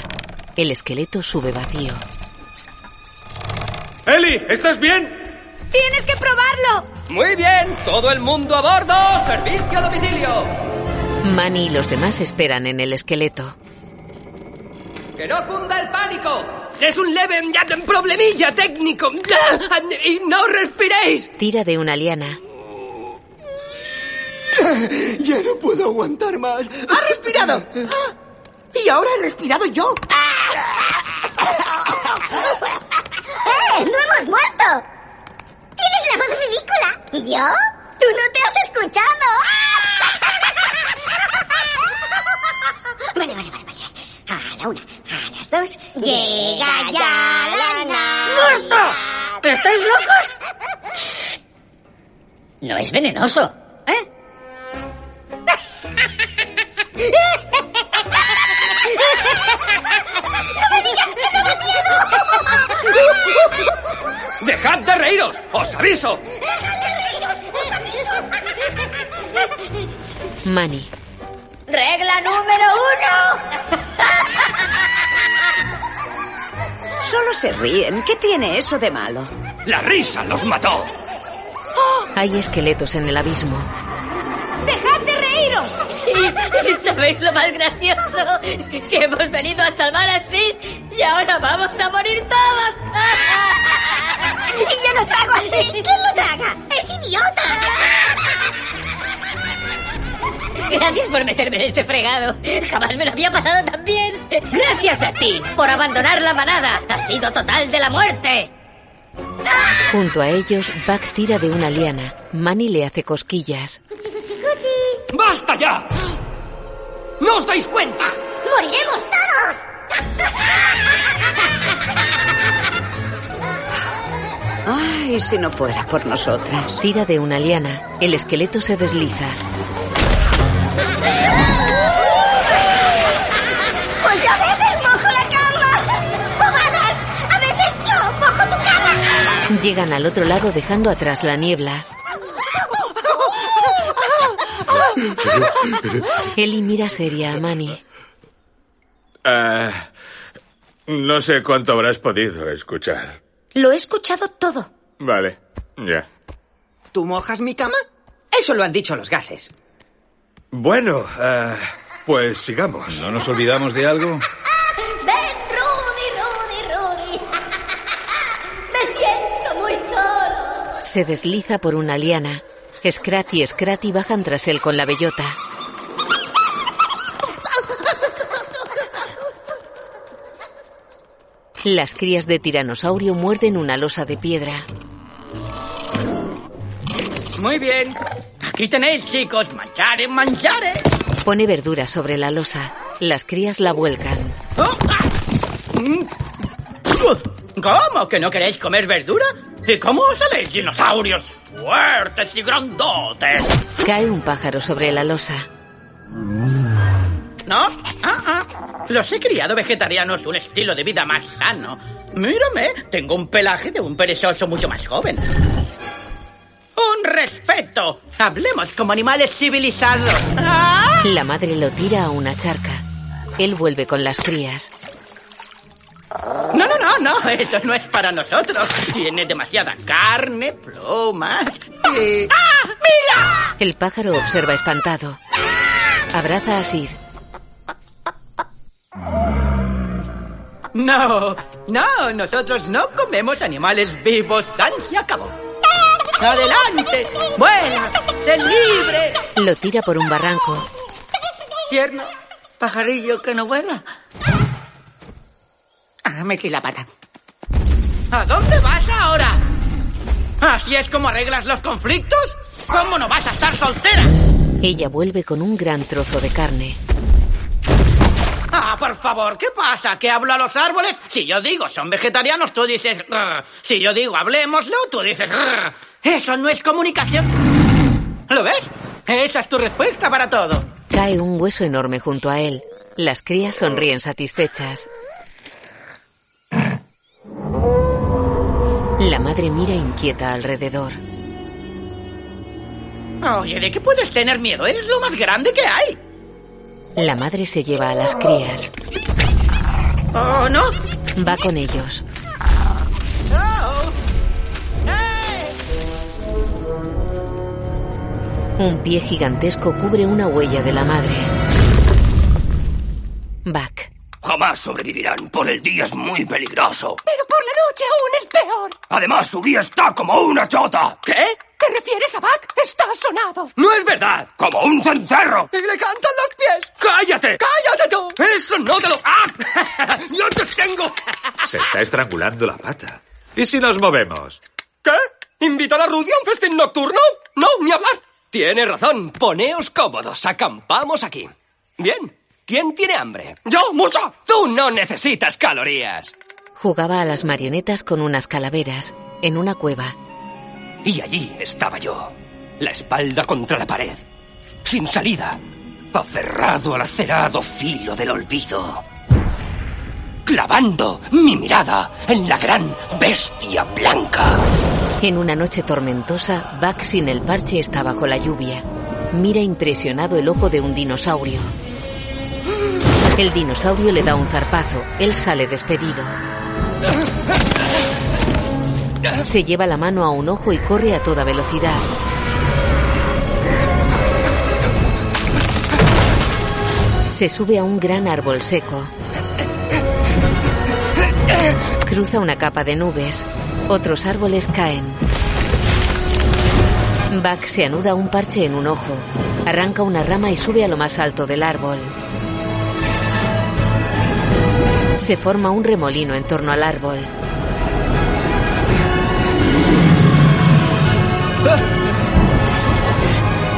El esqueleto sube vacío. ¡Eli! ¿Estás bien? ¡Tienes que probarlo! Muy bien, todo el mundo a bordo, servicio a domicilio. Manny y los demás esperan en el esqueleto. ¡Que no cunda el pánico! Es un leve ya, problemilla técnico. Ya, Y no respiréis. Tira de una liana. Ya no puedo aguantar más. ¡Ha respirado! Y ahora he respirado yo. ¡Eh! ¡No hemos muerto! ¡Tienes la voz ridícula! ¿Yo? ¡Tú no te has escuchado! Vale, vale, vale, vale. A la una, a las dos. Llega ya la Navidad. ¿Estáis locos? No es venenoso, ¿eh? ¡No me digas que no da miedo! ¡Dejad de reíros! ¡Os aviso! Manny. Regla número uno. Solo se ríen. ¿Qué tiene eso de malo? La risa los mató. Hay esqueletos en el abismo. ¡Dejad de reíros! ¿Y, sabéis lo más gracioso? Que hemos venido a salvar a Sid y ahora vamos a morir todos. ¡Y yo no trago a Sid! ¿Quién lo traga? ¡Es idiota! Gracias por meterme en este fregado. Jamás me lo había pasado tan bien. Gracias a ti por abandonar la manada. Ha sido total de la muerte. Junto a ellos, Buck tira de una liana. Manny le hace cosquillas. ¡Basta ya! ¿No os dais cuenta? ¡Moriremos todos! Ay, si no fuera por nosotras. Tira de una liana. El esqueleto se desliza. Llegan al otro lado dejando atrás la niebla. Ellie mira seria a Manny. Ah, no sé cuánto habrás podido escuchar. Lo he escuchado todo. Vale, ya. ¿Tú mojas mi cama? Eso lo han dicho los gases. Bueno, ah, pues sigamos. ¿No nos olvidamos de algo? Se desliza por una liana. Scrat y Scratty bajan tras él con la bellota. Las crías de tiranosaurio muerden una losa de piedra. Muy bien. Aquí tenéis, chicos. Manchare, manchare. Pone verdura sobre la losa. Las crías la vuelcan. ¿Cómo? ¿Que no queréis comer verdura? ¿Y cómo saléis dinosaurios fuertes y grandotes? Cae un pájaro sobre la losa. ¿No? Ah, ah. Los he criado vegetarianos un estilo de vida más sano. Mírame, tengo un pelaje de un perezoso mucho más joven. ¡Un respeto! Hablemos como animales civilizados. ¡Ah! La madre lo tira a una charca. Él vuelve con las crías. No, no, no, no, eso no es para nosotros. Tiene demasiada carne, plumas y... ¡Ah! ¡Mira! El pájaro observa espantado. Abraza a Sid. No, no, nosotros no comemos animales vivos. ¡Tan se acabó! ¡Adelante! ¡Vuela! ¡Sé libre! Lo tira por un barranco. Tierno, pajarillo que no vuela. Ah, metí la pata. ¿A dónde vas ahora? ¿Así es como arreglas los conflictos? ¿Cómo no vas a estar soltera? Ella vuelve con un gran trozo de carne. Ah, por favor, ¿qué pasa? ¿Que hablo a los árboles? Si yo digo son vegetarianos, tú dices... Si yo digo hablemoslo, tú dices... Eso no es comunicación. ¿Lo ves? Esa es tu respuesta para todo. Cae un hueso enorme junto a él. Las crías sonríen satisfechas. La madre mira inquieta alrededor. Oye, ¿de qué puedes tener miedo? Eres lo más grande que hay. La madre se lleva a las crías. ¿Oh, no? Va con ellos. Un pie gigantesco cubre una huella de la madre. Buck. Jamás sobrevivirán. Por el día es muy peligroso. Pero por la noche aún es peor. Además, su guía está como una chota. ¿Qué? ¿Te refieres a Buck? Está sonado. ¡No es verdad! ¡Como un cencerro! Y le cantan los pies. ¡Cállate! ¡Cállate tú! ¡Eso no te lo... ¡Ah! ¡Yo te tengo! Se está estrangulando la pata. ¿Y si nos movemos? ¿Qué? ¿Invitar a Rudy a un festín nocturno? No, ni hablar. Tiene razón. Poneos cómodos. Acampamos aquí. Bien. ¿Quién tiene hambre? ¡Yo, mucho! Tú no necesitas calorías. Jugaba a las marionetas con unas calaveras en una cueva. Y allí estaba yo, la espalda contra la pared, sin salida, aferrado al acerado filo del olvido, clavando mi mirada en la gran bestia blanca. En una noche tormentosa, Buck sin el parche está bajo la lluvia. Mira impresionado el ojo de un dinosaurio. El dinosaurio le da un zarpazo. Él sale despedido. Se lleva la mano a un ojo y corre a toda velocidad. Se sube a un gran árbol seco. Cruza una capa de nubes. Otros árboles caen. Buck se anuda un parche en un ojo. Arranca una rama y sube a lo más alto del árbol. Se forma un remolino en torno al árbol.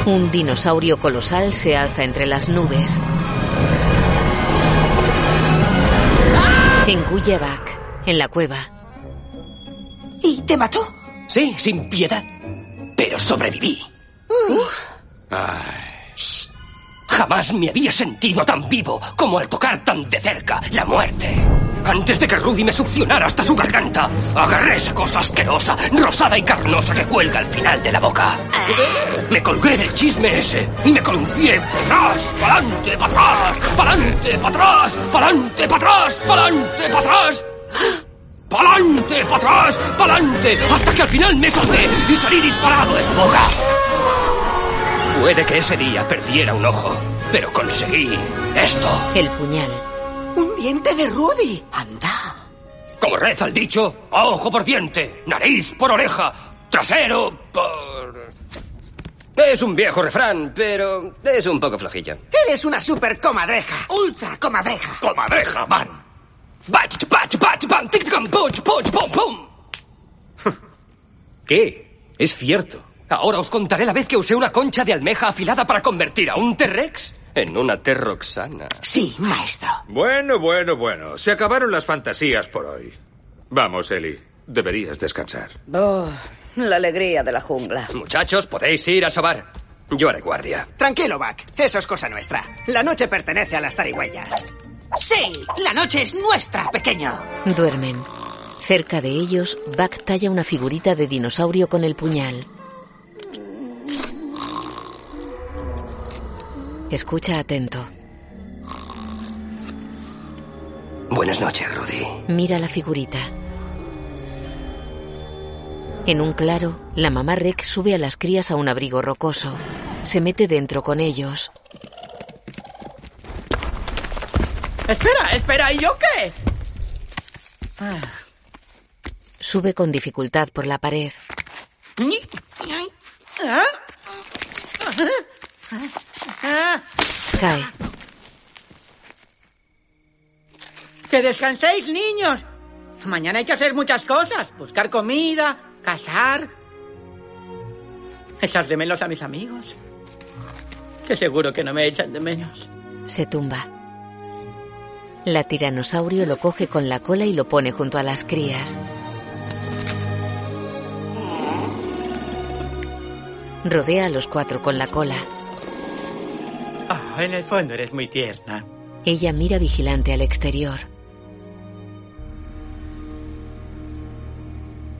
Un dinosaurio colosal se alza entre las nubes. Engulle Buck en la cueva. ¿Y te mató? Sí, sin piedad. Pero sobreviví. Jamás me había sentido tan vivo como al tocar tan de cerca la muerte. Antes de que Rudy me succionara hasta su garganta, agarré esa cosa asquerosa, rosada y carnosa que cuelga al final de la boca. Me colgué del chisme ese y me columpié para atrás, para adelante, para atrás, para adelante, para atrás, para adelante, para atrás, para adelante, para atrás. ¡Pa'lante, para atrás, pa'lante! Hasta que al final me solté y salí disparado de su boca. Puede que ese día perdiera un ojo, pero conseguí esto. El puñal. ¡Un diente de Rudy! ¡Anda! Como reza el dicho, a ojo por diente, nariz por oreja, trasero por... Es un viejo refrán, pero es un poco flojillo. Eres una super comadreja. Ultra comadreja. ¡Comadreja, man! Bach, bach, bach, bam, tic, puch, puch, pum, pum. ¿Qué? Es cierto. Ahora os contaré la vez que usé una concha de almeja afilada para convertir a un T-Rex en una T-Roxana. Sí, maestro. Bueno, bueno, bueno. Se acabaron las fantasías por hoy. Vamos, Eli. Deberías descansar. Oh, la alegría de la jungla. Muchachos, podéis ir a sobar. Yo haré guardia. Tranquilo, Buck. Eso es cosa nuestra. La noche pertenece a las tarigüeyas. Sí, la noche es nuestra, pequeño. Duermen. Cerca de ellos, Buck talla una figurita de dinosaurio con el puñal. Escucha atento. Buenas noches, Rudy. Mira la figurita. En un claro, la mamá Rex sube a las crías a un abrigo rocoso. Se mete dentro con ellos. Espera, espera, ¿y yo qué? Sube con dificultad por la pared. ¿Ah? Ah, Cae. Que descanséis, niños. Mañana hay que hacer muchas cosas. Buscar comida, cazar. Echar de menos a mis amigos. Que seguro que no me echan de menos. Se tumba. La tiranosaurio lo coge con la cola y lo pone junto a las crías. Rodea a los cuatro con la cola. Ah, en el fondo eres muy tierna. Ella mira vigilante al exterior.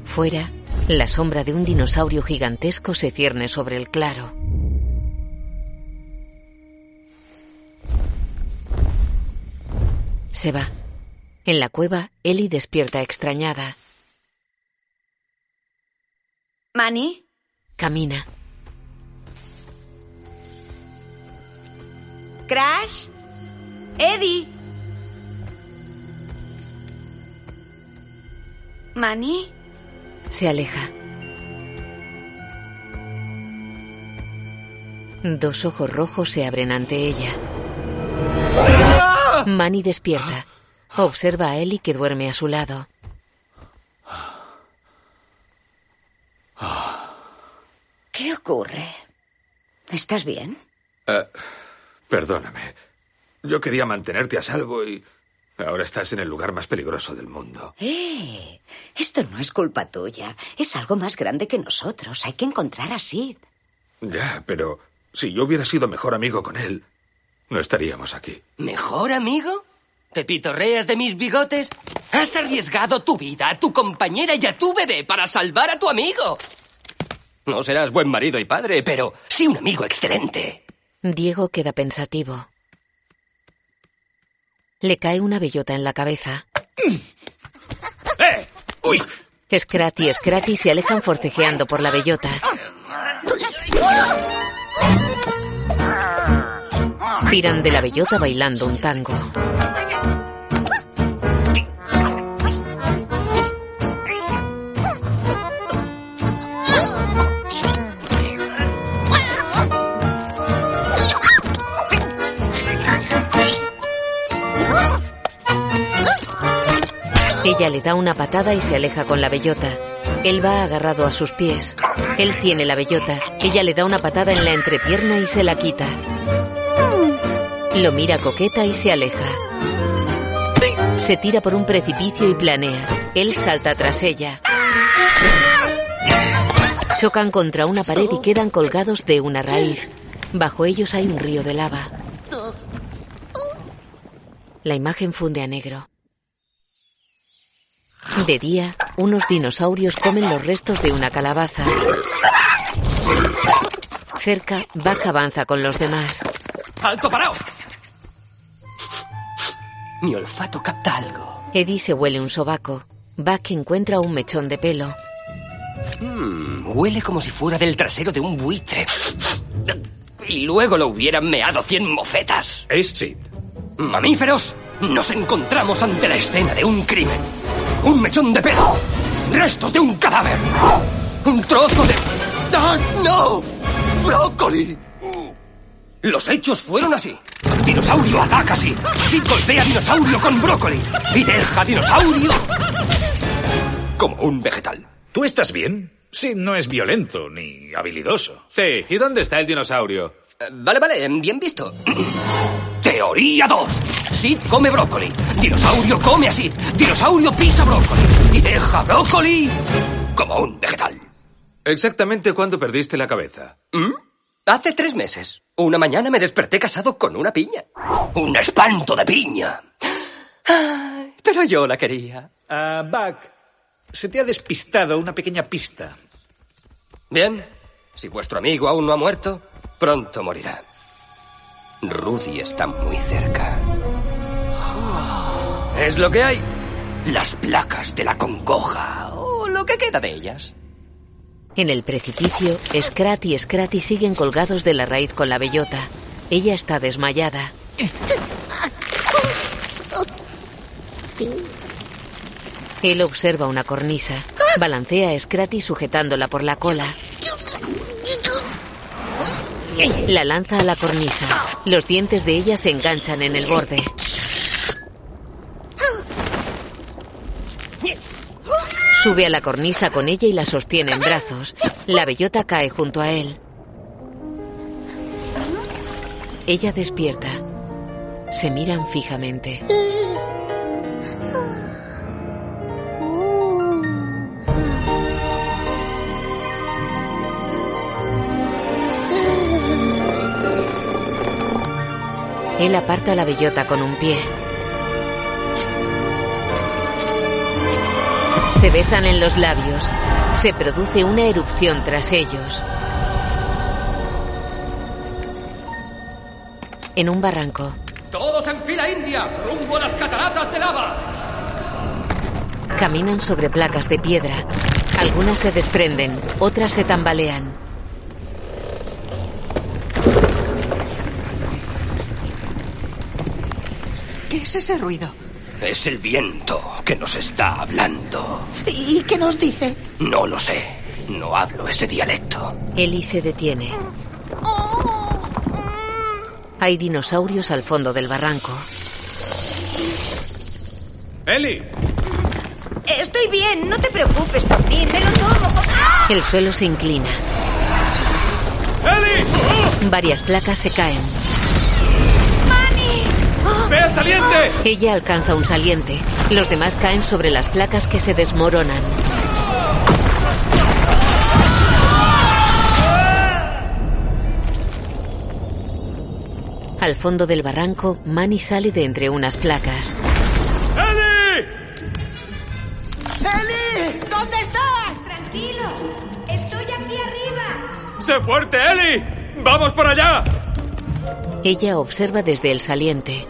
Fuera, la sombra de un dinosaurio gigantesco se cierne sobre el claro. Se va. En la cueva, Ellie despierta extrañada. ¿Manny? Camina. ¿Crash? ¿Eddie? ¿Manny? Se aleja. Dos ojos rojos se abren ante ella. Manny despierta. Observa a Ellie que duerme a su lado. ¿Qué ocurre? ¿Estás bien? Eh, perdóname. Yo quería mantenerte a salvo y ahora estás en el lugar más peligroso del mundo. Eh, esto no es culpa tuya. Es algo más grande que nosotros. Hay que encontrar a Sid. Ya, pero si yo hubiera sido mejor amigo con él, no estaríamos aquí. ¿Mejor amigo? ¿Te pitorreas de mis bigotes? Has arriesgado tu vida, a tu compañera y a tu bebé para salvar a tu amigo. No serás buen marido y padre, pero sí un amigo excelente. Diego queda pensativo. Le cae una bellota en la cabeza. ¡Eh! ¡Uy! Scrat y Scratty se alejan forcejeando por la bellota. Tiran de la bellota bailando un tango. Ella le da una patada y se aleja con la bellota. Él va agarrado a sus pies. Él tiene la bellota. Ella le da una patada en la entrepierna y se la quita. Lo mira coqueta y se aleja. Se tira por un precipicio y planea. Él salta tras ella. Chocan contra una pared y quedan colgados de una raíz. Bajo ellos hay un río de lava. La imagen funde a negro. De día, unos dinosaurios comen los restos de una calabaza. Cerca, Buck avanza con los demás. ¡Alto, parado! Mi olfato capta algo. Eddie se huele un sobaco. Buck encuentra un mechón de pelo. Mm, huele como si fuera del trasero de un buitre. Y luego lo hubieran meado cien mofetas. Es Sid. Mamíferos, nos encontramos ante la escena de un crimen. Un mechón de pelo. Restos de un cadáver. Un trozo de... ¡Ah, no! ¡Brócoli! Los hechos fueron así. Dinosaurio ataca así. Sí golpea a dinosaurio con brócoli. Y deja a dinosaurio... Como un vegetal. ¿Tú estás bien? Sí, no es violento ni habilidoso. Sí, ¿y dónde está el dinosaurio? Vale, vale, bien visto. Teoría 2. Sid come brócoli. Dinosaurio come a Sid. Dinosaurio pisa brócoli. Y deja brócoli como un vegetal. Exactamente cuándo perdiste la cabeza. ¿Mm? Hace tres meses. Una mañana me desperté casado con una piña. Un espanto de piña. Ay, pero yo la quería. Ah, Buck, se te ha despistado una pequeña pista. Bien, si vuestro amigo aún no ha muerto, pronto morirá. Rudy está muy cerca. Es lo que hay. Las placas de la congoja, o lo que queda de ellas. En el precipicio, Scrat y Scratty siguen colgados de la raíz con la bellota. Ella está desmayada. Él observa una cornisa. Balancea a Scratty sujetándola por la cola. La lanza a la cornisa. Los dientes de ella se enganchan en el borde. Sube a la cornisa con ella y la sostiene en brazos. La bellota cae junto a él. Ella despierta. Se miran fijamente. Él aparta la bellota con un pie. Se besan en los labios. Se produce una erupción tras ellos. En un barranco, Todos en fila india, rumbo a las cataratas de lava. caminan sobre placas de piedra. Algunas se desprenden, otras se tambalean. ¿Qué es ese ruido? Es el viento que nos está hablando. ¿Y qué nos dice? No lo sé. No hablo ese dialecto. Ellie se detiene. Hay dinosaurios al fondo del barranco. ¡Eli! Estoy bien, no te preocupes por mí, me lo tomo. ¡Ah! El suelo se inclina. ¡Eli! Varias placas se caen. Ella alcanza un saliente. Los demás caen sobre las placas que se desmoronan. Al fondo del barranco, Manny sale de entre unas placas. ¡Eli! ¡Eli! ¿Dónde estás? Tranquilo, estoy aquí arriba. ¡Sé fuerte, Eli! ¡Vamos por allá! Ella observa desde el saliente.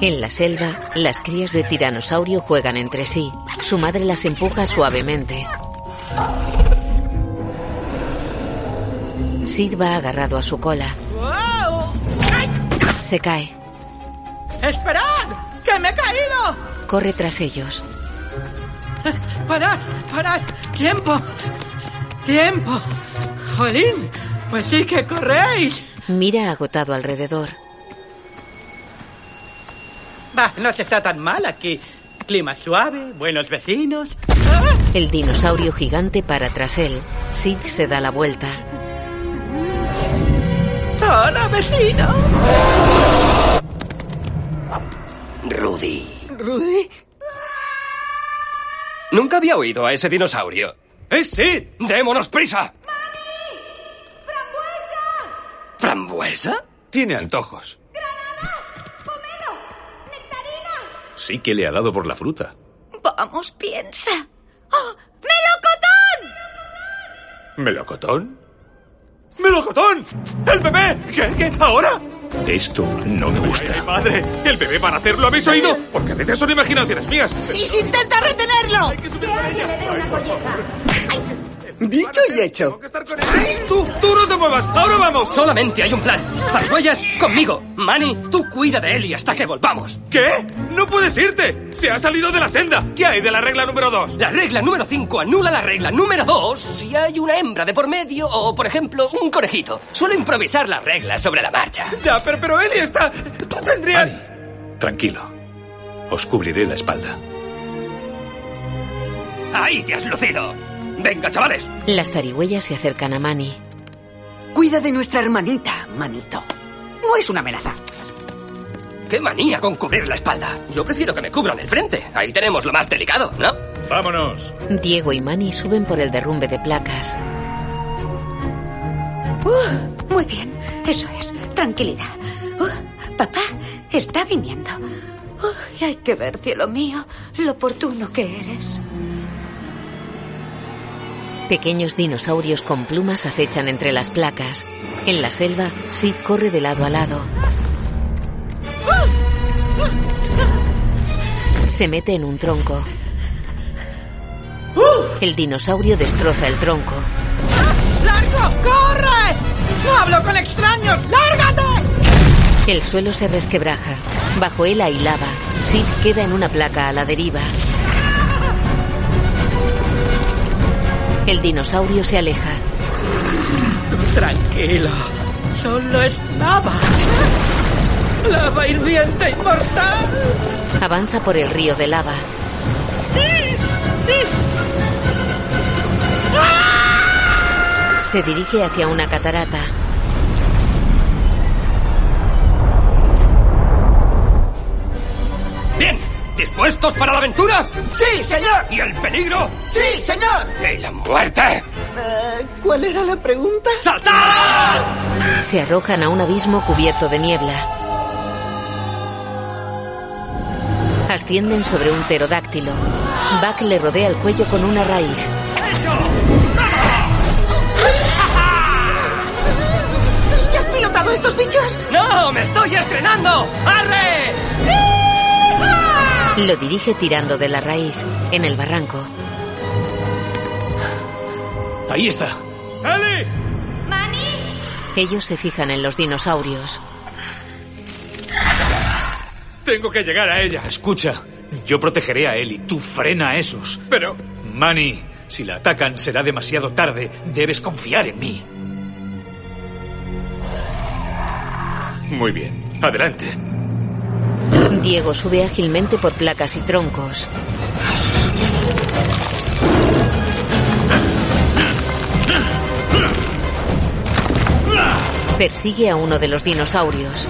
En la selva, las crías de tiranosaurio juegan entre sí. Su madre las empuja suavemente. Sid va agarrado a su cola. ¡Wow! Se cae. ¡Esperad! ¡Que me he caído! Corre tras ellos. ¡Parad! ¡Parad! ¡Tiempo! ¡Tiempo! ¡Jolín! Pues sí que corréis. Mira agotado alrededor. No se está tan mal aquí. Clima suave, buenos vecinos. El dinosaurio gigante para tras él. Sid se da la vuelta. ¡Hola, vecino! Rudy. ¿Rudy? Nunca había oído a ese dinosaurio. ¡Es Sid! ¡Démonos prisa! ¿Frambuesa? Tiene antojos. Sí que le ha dado por la fruta. Vamos, piensa. ¡Oh! ¡Melocotón! ¿Melocotón? ¡Melocotón! ¡El bebé! ¿Qué? ¿Qué? ¿Ahora? Esto no me ¡Ay, gusta. madre! ¿El bebé para hacerlo habéis oído? Porque a veces son imaginaciones mías. ¡Y si intenta retenerlo! Dicho y hecho. ¡Tú, tú no te muevas! ¡Ahora vamos! Solamente hay un plan. Zarzuellas, conmigo. Manny, tú cuida de Ellie hasta que volvamos. ¿Qué? ¡No puedes irte! ¡Se ha salido de la senda! ¿Qué hay de la regla número dos? La regla número 5 anula la regla número 2 si hay una hembra de por medio o, por ejemplo, un conejito. Suelo improvisar las reglas sobre la marcha. Ya, pero, pero Ellie está... Tú tendrías... Tranquilo. Os cubriré la espalda. ¡Ahí te has lucido! Venga, chavales. Las zarigüeyas se acercan a Manny. Cuida de nuestra hermanita, manito. No es una amenaza. ¡Qué manía con cubrir la espalda! Yo prefiero que me cubran el frente. Ahí tenemos lo más delicado, ¿no? ¡Vámonos! Diego y Manny suben por el derrumbe de placas. Uh, muy bien, eso es. Tranquilidad. Uh, papá está viniendo. Uh, y hay que ver, cielo mío, lo oportuno que eres. Pequeños dinosaurios con plumas acechan entre las placas. En la selva, Sid corre de lado a lado. Se mete en un tronco. El dinosaurio destroza el tronco. ¡Largo! ¡Corre! ¡No hablo con extraños! ¡Lárgate! El suelo se resquebraja. Bajo él hay lava. Sid queda en una placa a la deriva. El dinosaurio se aleja. Tranquilo. Solo es lava. Lava hirviente inmortal. Avanza por el río de lava. Se dirige hacia una catarata. ¿Dispuestos para la aventura? ¡Sí, señor! ¿Y el peligro? ¡Sí, señor! ¿Y la muerte? Eh, ¿Cuál era la pregunta? ¡Saltad! Se arrojan a un abismo cubierto de niebla. Ascienden sobre un pterodáctilo. Buck le rodea el cuello con una raíz. ¿Ya has pilotado estos bichos? ¡No! ¡Me estoy estrenando! ¡Arre! Lo dirige tirando de la raíz, en el barranco. Ahí está. ¡Ellie! Ellos se fijan en los dinosaurios. Tengo que llegar a ella. Escucha, yo protegeré a Ellie. Tú frena a esos. Pero... Manny, si la atacan será demasiado tarde. Debes confiar en mí. Muy bien. Adelante. Diego sube ágilmente por placas y troncos. Persigue a uno de los dinosaurios.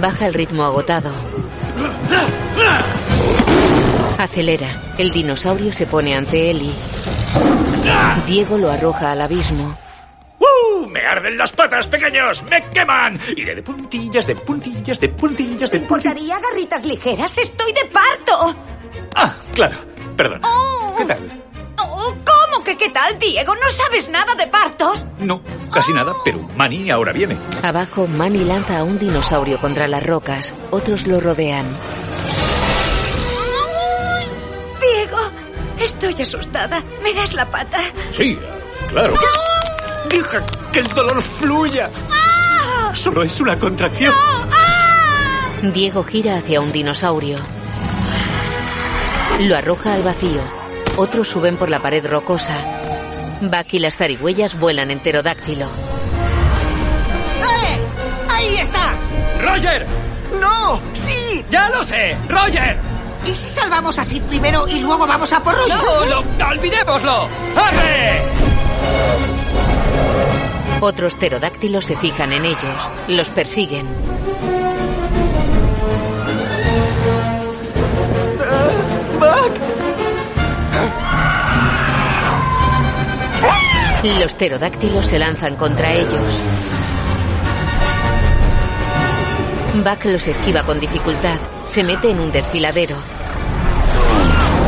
Baja el ritmo agotado. Acelera. El dinosaurio se pone ante Eli. Diego lo arroja al abismo. ¡Uh! ¡Me arden las patas, pequeños! ¡Me queman! Iré de puntillas, de puntillas, de puntillas, de puntillas. ¿Importaría garritas ligeras? ¡Estoy de parto! Ah, claro. Perdona. Oh. ¿Qué tal? Oh, hospital, Diego? ¿No sabes nada de partos? No, casi nada, pero Manny ahora viene. Abajo, Manny lanza a un dinosaurio contra las rocas. Otros lo rodean. Estoy asustada. ¿Me das la pata? Sí, claro. Deja que el dolor fluya. Solo es una contracción. Diego gira hacia un dinosaurio. Lo arroja al vacío. Otros suben por la pared rocosa. Buck y las zarigüeyas vuelan en pterodáctilo. ¡Eh! ¡Ahí está! ¡Roger! ¡No! ¡Sí! ¡Ya lo sé! ¡Roger! ¿Y si salvamos a Sid primero y luego vamos a por Roger? ¡No! Lo, ¡Olvidémoslo! ¡Arre! Otros pterodáctilos se fijan en ellos. Los persiguen. ¡Buck! Los pterodáctilos se lanzan contra ellos. Buck los esquiva con dificultad. Se mete en un desfiladero.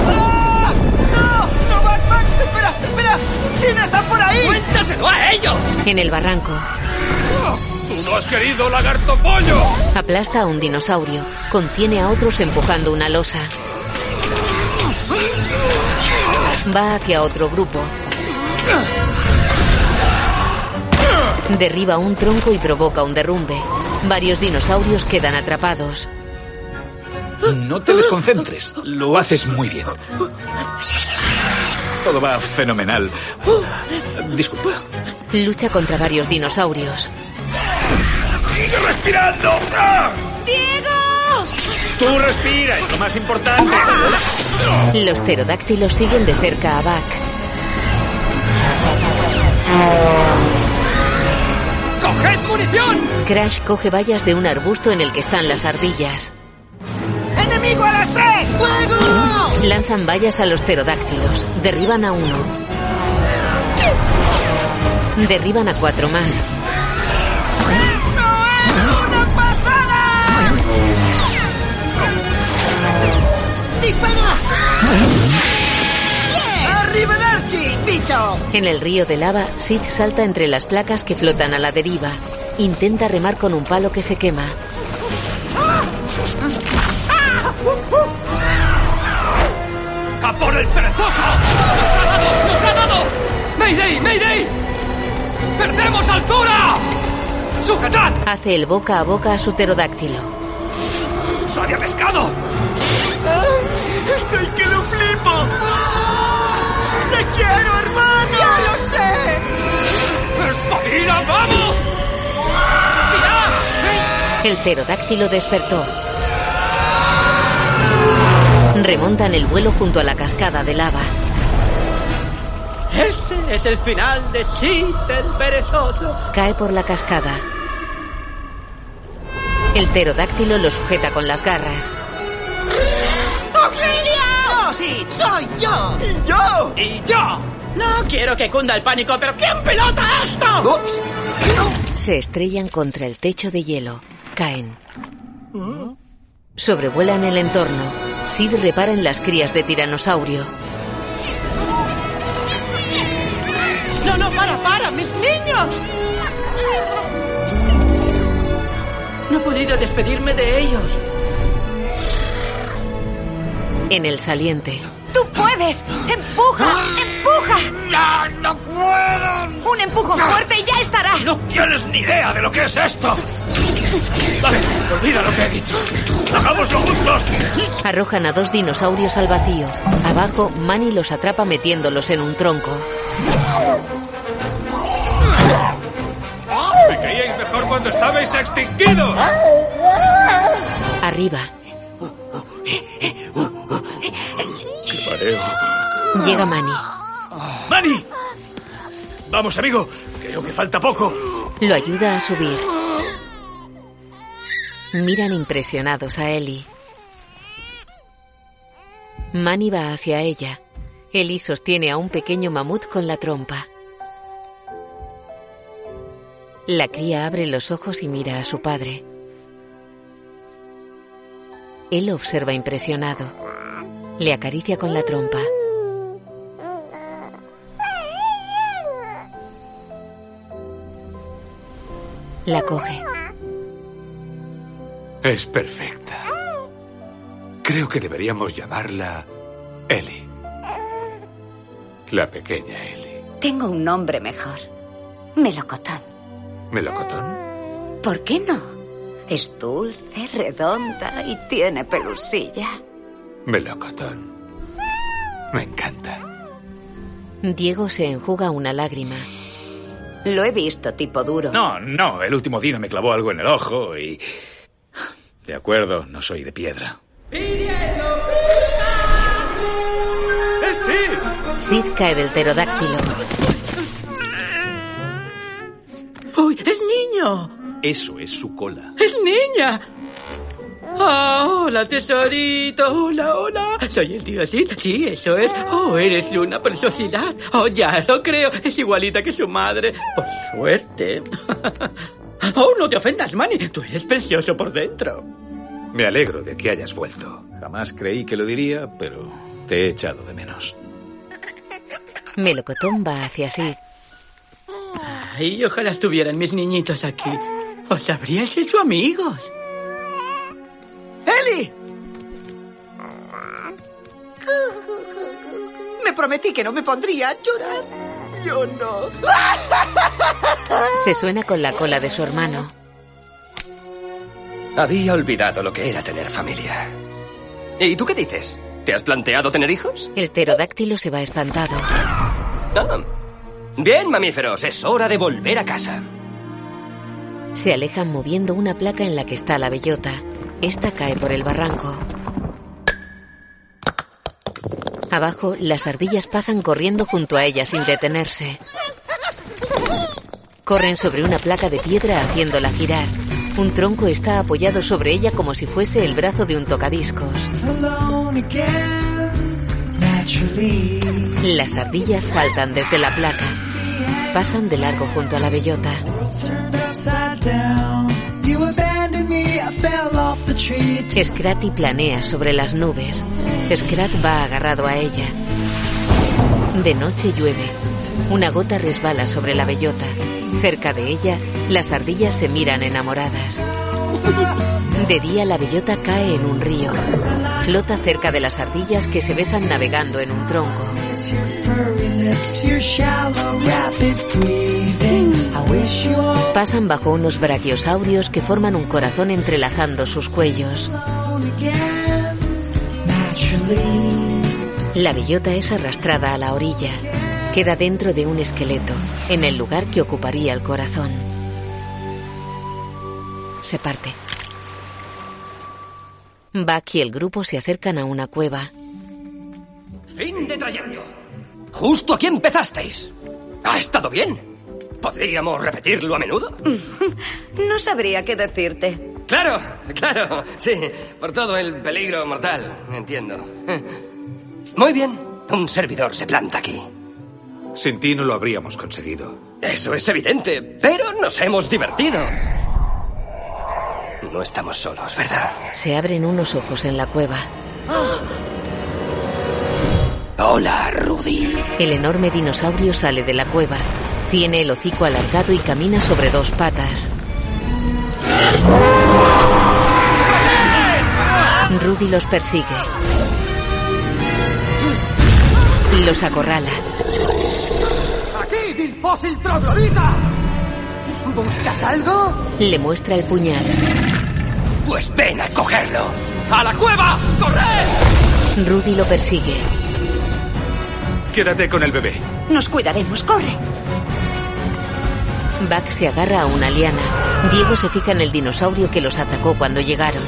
¡Ah! ¡No! ¡No, Buck, Buck! ¡Espera, espera! ¡Sid está por ahí! ¡Cuéntaselo a ellos! En el barranco, ¡Tú no has querido, lagarto pollo! aplasta a un dinosaurio. Contiene a otros empujando una losa. Va hacia otro grupo. Derriba un tronco y provoca un derrumbe. Varios dinosaurios quedan atrapados. No te desconcentres. Lo haces muy bien. Todo va fenomenal. Disculpa. Lucha contra varios dinosaurios. ¡Sigue respirando! ¡Ah! ¡Diego! Tú respira, es lo más importante. Los pterodáctilos siguen de cerca a Buck. Crash coge vallas de un arbusto en el que están las ardillas. ¡Enemigo a las tres! ¡Fuego! Lanzan vallas a los pterodáctilos. Derriban a uno. Derriban a cuatro más. ¡Esto es una pasada! ¡Dispara! ¡Arriba Archie, bicho! En el río de lava, Sid salta entre las placas que flotan a la deriva. Intenta remar con un palo que se quema. ¡A por el perezoso! ¡Nos ha dado! ¡Nos ha dado! ¡Mayday! ¡Mayday! ¡Perdemos altura! ¡Sujetad! Hace el boca a boca a su pterodáctilo. ¡Sabia pescado! ¡Ay! ¡Estoy que lo flipo! ¡Te quiero, hermano! ¡Ya lo sé! ¡Espabila, vamos! ¡Tirad! El pterodáctilo despertó. Remontan el vuelo junto a la cascada de lava. Este es el final de el perezoso. Cae por la cascada. El pterodáctilo lo sujeta con las garras. ¡Auxilio! ¡No, sí! ¡Soy yo! ¡Y yo! ¡Y yo! No quiero que cunda el pánico, pero ¿quién pilota esto? ¡Ups! Se estrellan contra el techo de hielo. Caen. Sobrevuelan el entorno. Sid repara en las crías de tiranosaurio. ¡No, no, para, para! ¡Mis niños! No he podido despedirme de ellos. En el saliente. ¡Tú puedes! ¡Empuja! ¡Empuja! ¡No, no puedo! Un empujón fuerte y ya estará. ¡No tienes ni idea de lo que es esto! Vale, olvida lo que he dicho. ¡Hagámoslo juntos! Arrojan a dos dinosaurios al vacío. Abajo, Manny los atrapa metiéndolos en un tronco. ¡Me creíais mejor cuando estabais extinguidos! Arriba, ¡Qué mareo! llega Manny. ¡Manny! Vamos, amigo. Creo que falta poco. Lo ayuda a subir. Miran impresionados a Ellie. Manny va hacia ella. Ellie sostiene a un pequeño mamut con la trompa. La cría abre los ojos y mira a su padre. Él lo observa impresionado. Le acaricia con la trompa. La coge. Es perfecta. Creo que deberíamos llamarla Ellie. La pequeña Ellie. Tengo un nombre mejor. Melocotón. ¿Melocotón? ¿Por qué no? Es dulce, redonda y tiene pelusilla. Melocotón. Me encanta. Diego se enjuga una lágrima. Lo he visto, tipo duro. No, no, el último dino me clavó algo en el ojo y... De acuerdo, no soy de piedra. Sid cae del pterodáctilo. ¡Uy, es niño! Eso es su cola. ¡Es niña! Ah, hola, tesorito. Hola, hola. Soy el tío Sid. Sí, eso es. Oh, eres una preciosidad. Oh, ya lo creo. Es igualita que su madre. Por suerte. Oh, no te ofendas, Manny. Tú eres precioso por dentro. Me alegro de que hayas vuelto. Jamás creí que lo diría, pero te he echado de menos. Melocotón va hacia Sid. Ay, ojalá estuvieran mis niñitos aquí. Os habríais hecho amigos. ¡Eli! Me prometí que no me pondría a llorar. Yo no. Se suena con la cola de su hermano. Había olvidado lo que era tener familia. ¿Y tú qué dices? ¿Te has planteado tener hijos? El pterodáctilo se va espantado. Ah. Bien, mamíferos, es hora de volver a casa. Se alejan moviendo una placa en la que está la bellota. Esta cae por el barranco. Abajo, las ardillas pasan corriendo junto a ella sin detenerse. Corren sobre una placa de piedra haciéndola girar. Un tronco está apoyado sobre ella como si fuese el brazo de un tocadiscos. Las ardillas saltan desde la placa. Pasan de largo junto a la bellota. Scratty planea sobre las nubes. Scrat va agarrado a ella. De noche llueve. Una gota resbala sobre la bellota. Cerca de ella, las ardillas se miran enamoradas. De día, la bellota cae en un río. Flota cerca de las ardillas que se besan navegando en un tronco. Pasan bajo unos brachiosaurios que forman un corazón entrelazando sus cuellos. La bellota es arrastrada a la orilla. Queda dentro de un esqueleto, en el lugar que ocuparía el corazón. Se parte. Buck y el grupo se acercan a una cueva. Fin de trayecto. Justo aquí empezasteis. ¿Ha estado bien? ¿Podríamos repetirlo a menudo? No sabría qué decirte. Claro, claro, sí, por todo el peligro mortal, entiendo. Muy bien, un servidor se planta aquí. Sin ti no lo habríamos conseguido. Eso es evidente, pero nos hemos divertido. No estamos solos, ¿verdad? Se abren unos ojos en la cueva. Hola, Rudy. El enorme dinosaurio sale de la cueva. Tiene el hocico alargado y camina sobre dos patas. Rudy los persigue. Los acorrala. ¡Aquí, vil fósil troglodita! ¿Buscas algo? Le muestra el puñal. Pues ven a cogerlo. ¡A la cueva! ¡Corred! Rudy lo persigue. Quédate con el bebé. Nos cuidaremos, corre. Buck se agarra a una liana. Diego se fija en el dinosaurio que los atacó cuando llegaron.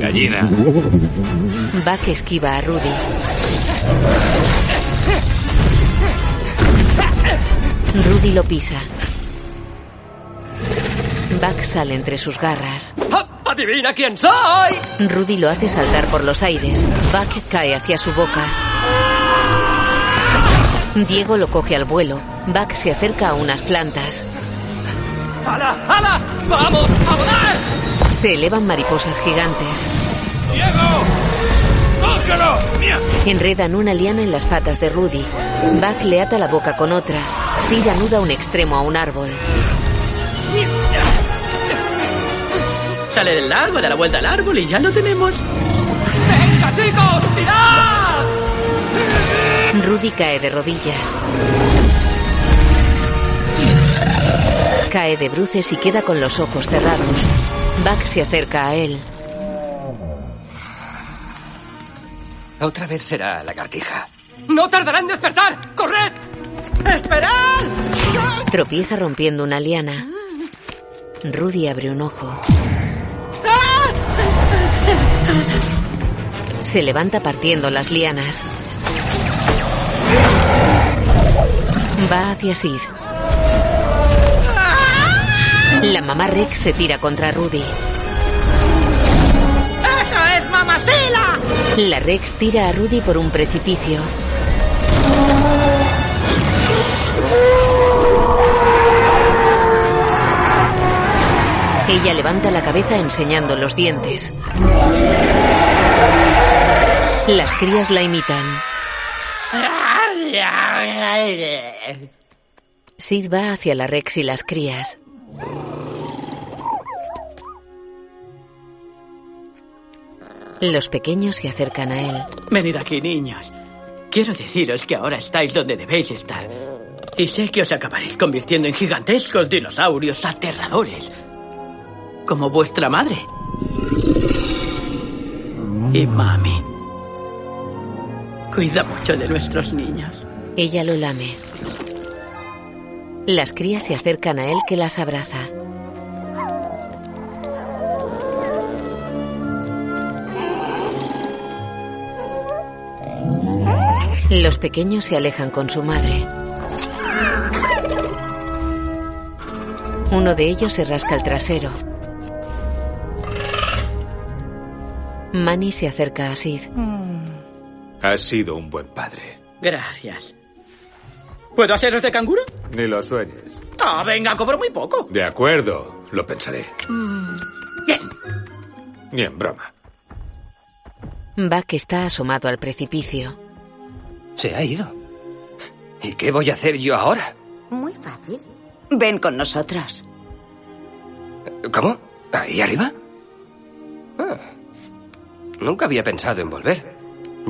Gallina. Buck esquiva a Rudy. Rudy lo pisa. Buck sale entre sus garras. ¡Ah! ¡Adivina quién soy! Rudy lo hace saltar por los aires. Buck cae hacia su boca. Diego lo coge al vuelo. Buck se acerca a unas plantas. ¡Hala! ¡Hala! ¡Vamos a volar! Se elevan mariposas gigantes. ¡Diego! ¡Cógelo! ¡Mía! Enredan una liana en las patas de Rudy. Buck le ata la boca con otra. Sid anuda un extremo a un árbol. Sale del lago, da la vuelta al árbol y ya lo tenemos. ¡Venga, chicos! ¡Tirad! Rudy cae de rodillas. Cae de bruces y queda con los ojos cerrados. Buck se acerca a él. Otra vez será lagartija. ¡No tardará en despertar! ¡Corred! ¡Esperad! Tropieza rompiendo una liana. Rudy abre un ojo. Se levanta partiendo las lianas. Va hacia Sid. La mamá Rex se tira contra Rudy. ¡Eso es mamacela! La Rex tira a Rudy por un precipicio. Ella levanta la cabeza enseñando los dientes. Las crías la imitan. Sid va hacia la Rex y las crías. Los pequeños se acercan a él. Venid aquí, niños. Quiero deciros que ahora estáis donde debéis estar. Y sé que os acabaréis convirtiendo en gigantescos dinosaurios aterradores. Como vuestra madre. Y mami. Cuida mucho de nuestros niños. Ella lo lame. Las crías se acercan a él que las abraza. Los pequeños se alejan con su madre. Uno de ellos se rasca el trasero. Manny se acerca a Sid. Has sido un buen padre. Gracias. ¿Puedo haceros de canguro? Ni lo sueñes. Ah, venga, cobro muy poco. De acuerdo, lo pensaré. Bien. Ni en broma. Buck está asomado al precipicio. Se ha ido. ¿Y qué voy a hacer yo ahora? Muy fácil. Ven con nosotros. ¿Cómo? ¿Ahí arriba? Ah. Nunca había pensado en volver.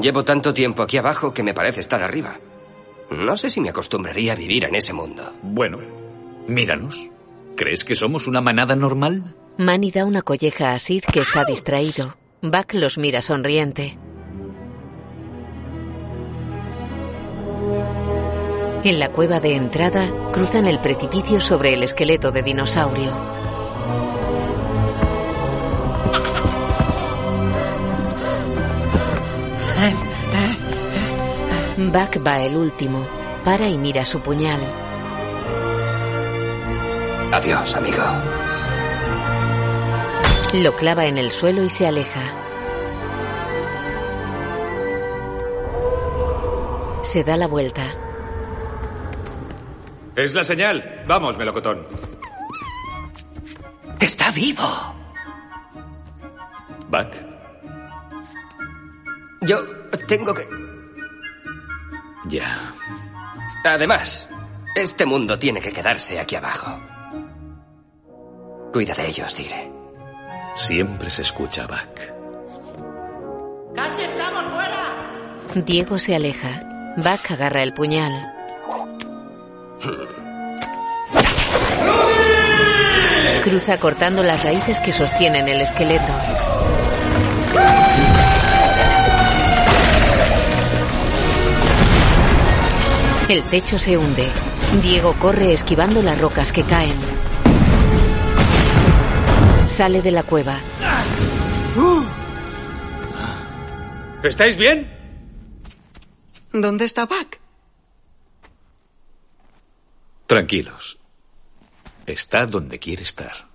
Llevo tanto tiempo aquí abajo que me parece estar arriba. No sé si me acostumbraría a vivir en ese mundo. Bueno, míranos. ¿Crees que somos una manada normal? Manny da una colleja a Sid que está distraído. Buck los mira sonriente. En la cueva de entrada cruzan el precipicio sobre el esqueleto de dinosaurio. Buck va el último. Para y mira su puñal. Adiós, amigo. Lo clava en el suelo y se aleja. Se da la vuelta. Es la señal. Vamos, melocotón. ¡Está vivo! Buck, Yo tengo que... ya. Además, este mundo tiene que quedarse aquí abajo. Cuida de ellos, diré. Siempre se escucha a Buck. ¡Casi estamos fuera! Diego se aleja. Buck agarra el puñal. Cruza cortando las raíces que sostienen el esqueleto. El techo se hunde. Diego corre esquivando las rocas que caen. Sale de la cueva. ¿Estáis bien? ¿Dónde está Buck? Tranquilos. Está donde quiere estar.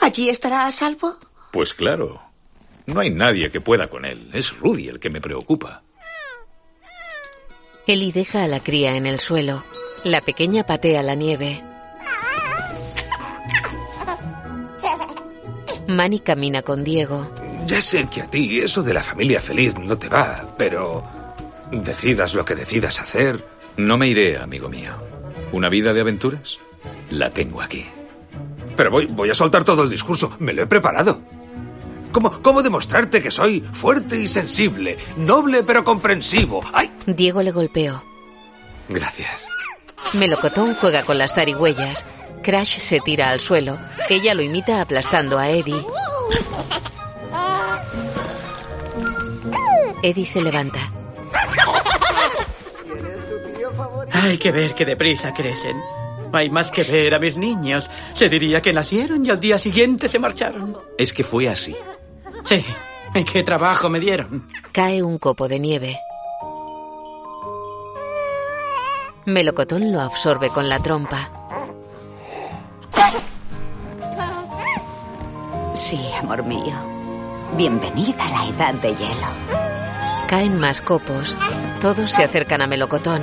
¿Allí estará a salvo? Pues claro. No hay nadie que pueda con él. Es Rudy el que me preocupa. Eli deja a la cría en el suelo. La pequeña patea la nieve. Manny camina con Diego. Ya sé que a ti eso de la familia feliz no te va, pero decidas lo que decidas hacer. No me iré, amigo mío. ¿Una vida de aventuras? La tengo aquí. Pero voy, voy a soltar todo el discurso. Me lo he preparado. ¿Cómo, ¿Cómo demostrarte que soy fuerte y sensible, noble pero comprensivo? ¡Ay! Diego le golpeó. Gracias. Melocotón juega con las zarigüeyas. Crash se tira al suelo. Ella lo imita aplastando a Eddie. Eddie se levanta. Hay que ver qué deprisa crecen. Hay más que ver a mis niños. Se diría que nacieron y al día siguiente se marcharon. Es que fue así. Sí. ¿Qué trabajo me dieron? Cae un copo de nieve. Melocotón lo absorbe con la trompa. Sí, amor mío. Bienvenida a la edad de hielo. Caen más copos. Todos se acercan a Melocotón.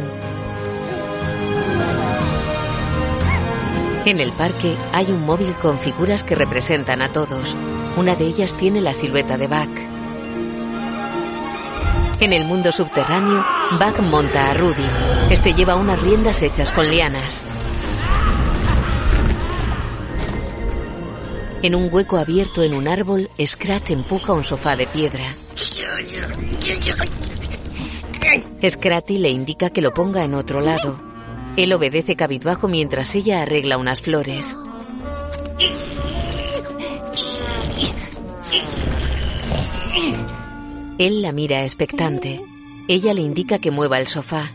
En el parque hay un móvil con figuras que representan a todos. Una de ellas tiene la silueta de Buck. En el mundo subterráneo, Buck monta a Rudy. Este lleva unas riendas hechas con lianas. En un hueco abierto en un árbol, Scrat empuja un sofá de piedra. Scratty le indica que lo ponga en otro lado. Él obedece cabizbajo mientras ella arregla unas flores. Él la mira expectante. Ella le indica que mueva el sofá.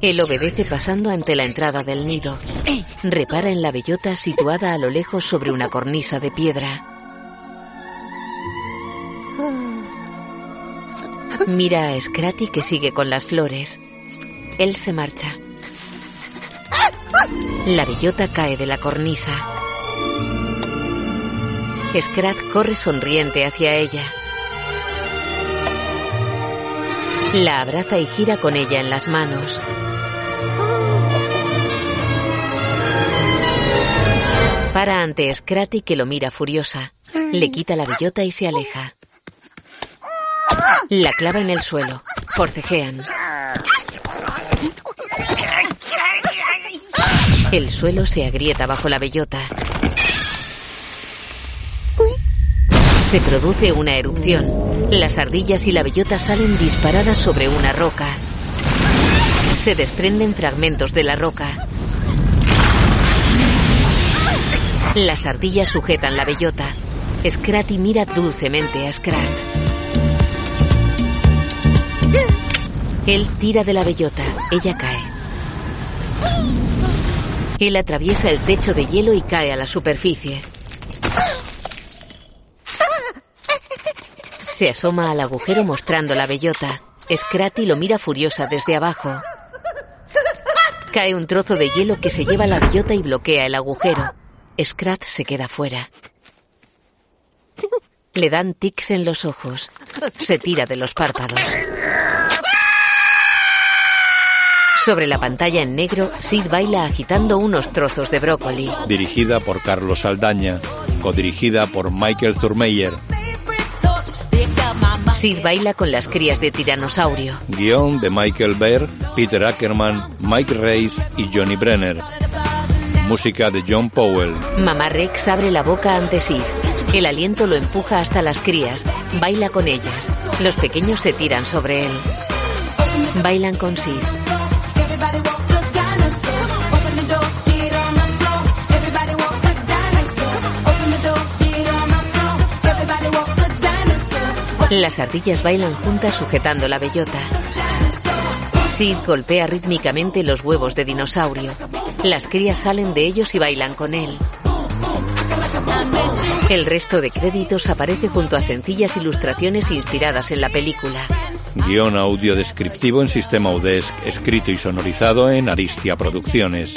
Él obedece pasando ante la entrada del nido. Repara en la bellota situada a lo lejos sobre una cornisa de piedra. Mira a Scratty que sigue con las flores. Él se marcha. La bellota cae de la cornisa. Scrat corre sonriente hacia ella. La abraza y gira con ella en las manos. Para ante Scratty que lo mira furiosa. Le quita la bellota y se aleja. La clava en el suelo. Forcejean. El suelo se agrieta bajo la bellota. Se produce una erupción. Las ardillas y la bellota salen disparadas sobre una roca. Se desprenden fragmentos de la roca. Las ardillas sujetan la bellota. Scratty mira dulcemente a Scrat. Él tira de la bellota. Ella cae. Él atraviesa el techo de hielo y cae a la superficie. Se asoma al agujero mostrando la bellota. Scratty lo mira furiosa desde abajo. Cae un trozo de hielo que se lleva la bellota y bloquea el agujero. Scrat se queda fuera. Le dan tics en los ojos. Se tira de los párpados. Sobre la pantalla en negro, Sid baila agitando unos trozos de brócoli. Dirigida por Carlos Saldaña, codirigida por Michael Zurmeyer. Sid baila con las crías de tiranosaurio. Guión de Michael Baer, Peter Ackerman, Mike Reis y Johnny Brenner. Música de John Powell. Mamá Rex abre la boca ante Sid. El aliento lo empuja hasta las crías. Baila con ellas. Los pequeños se tiran sobre él. Bailan con Sid. Las ardillas bailan juntas sujetando la bellota. Sid golpea rítmicamente los huevos de dinosaurio. Las crías salen de ellos y bailan con él. El resto de créditos aparece junto a sencillas ilustraciones inspiradas en la película. Guión audio descriptivo en sistema UDESC, escrito y sonorizado en Aristia Producciones.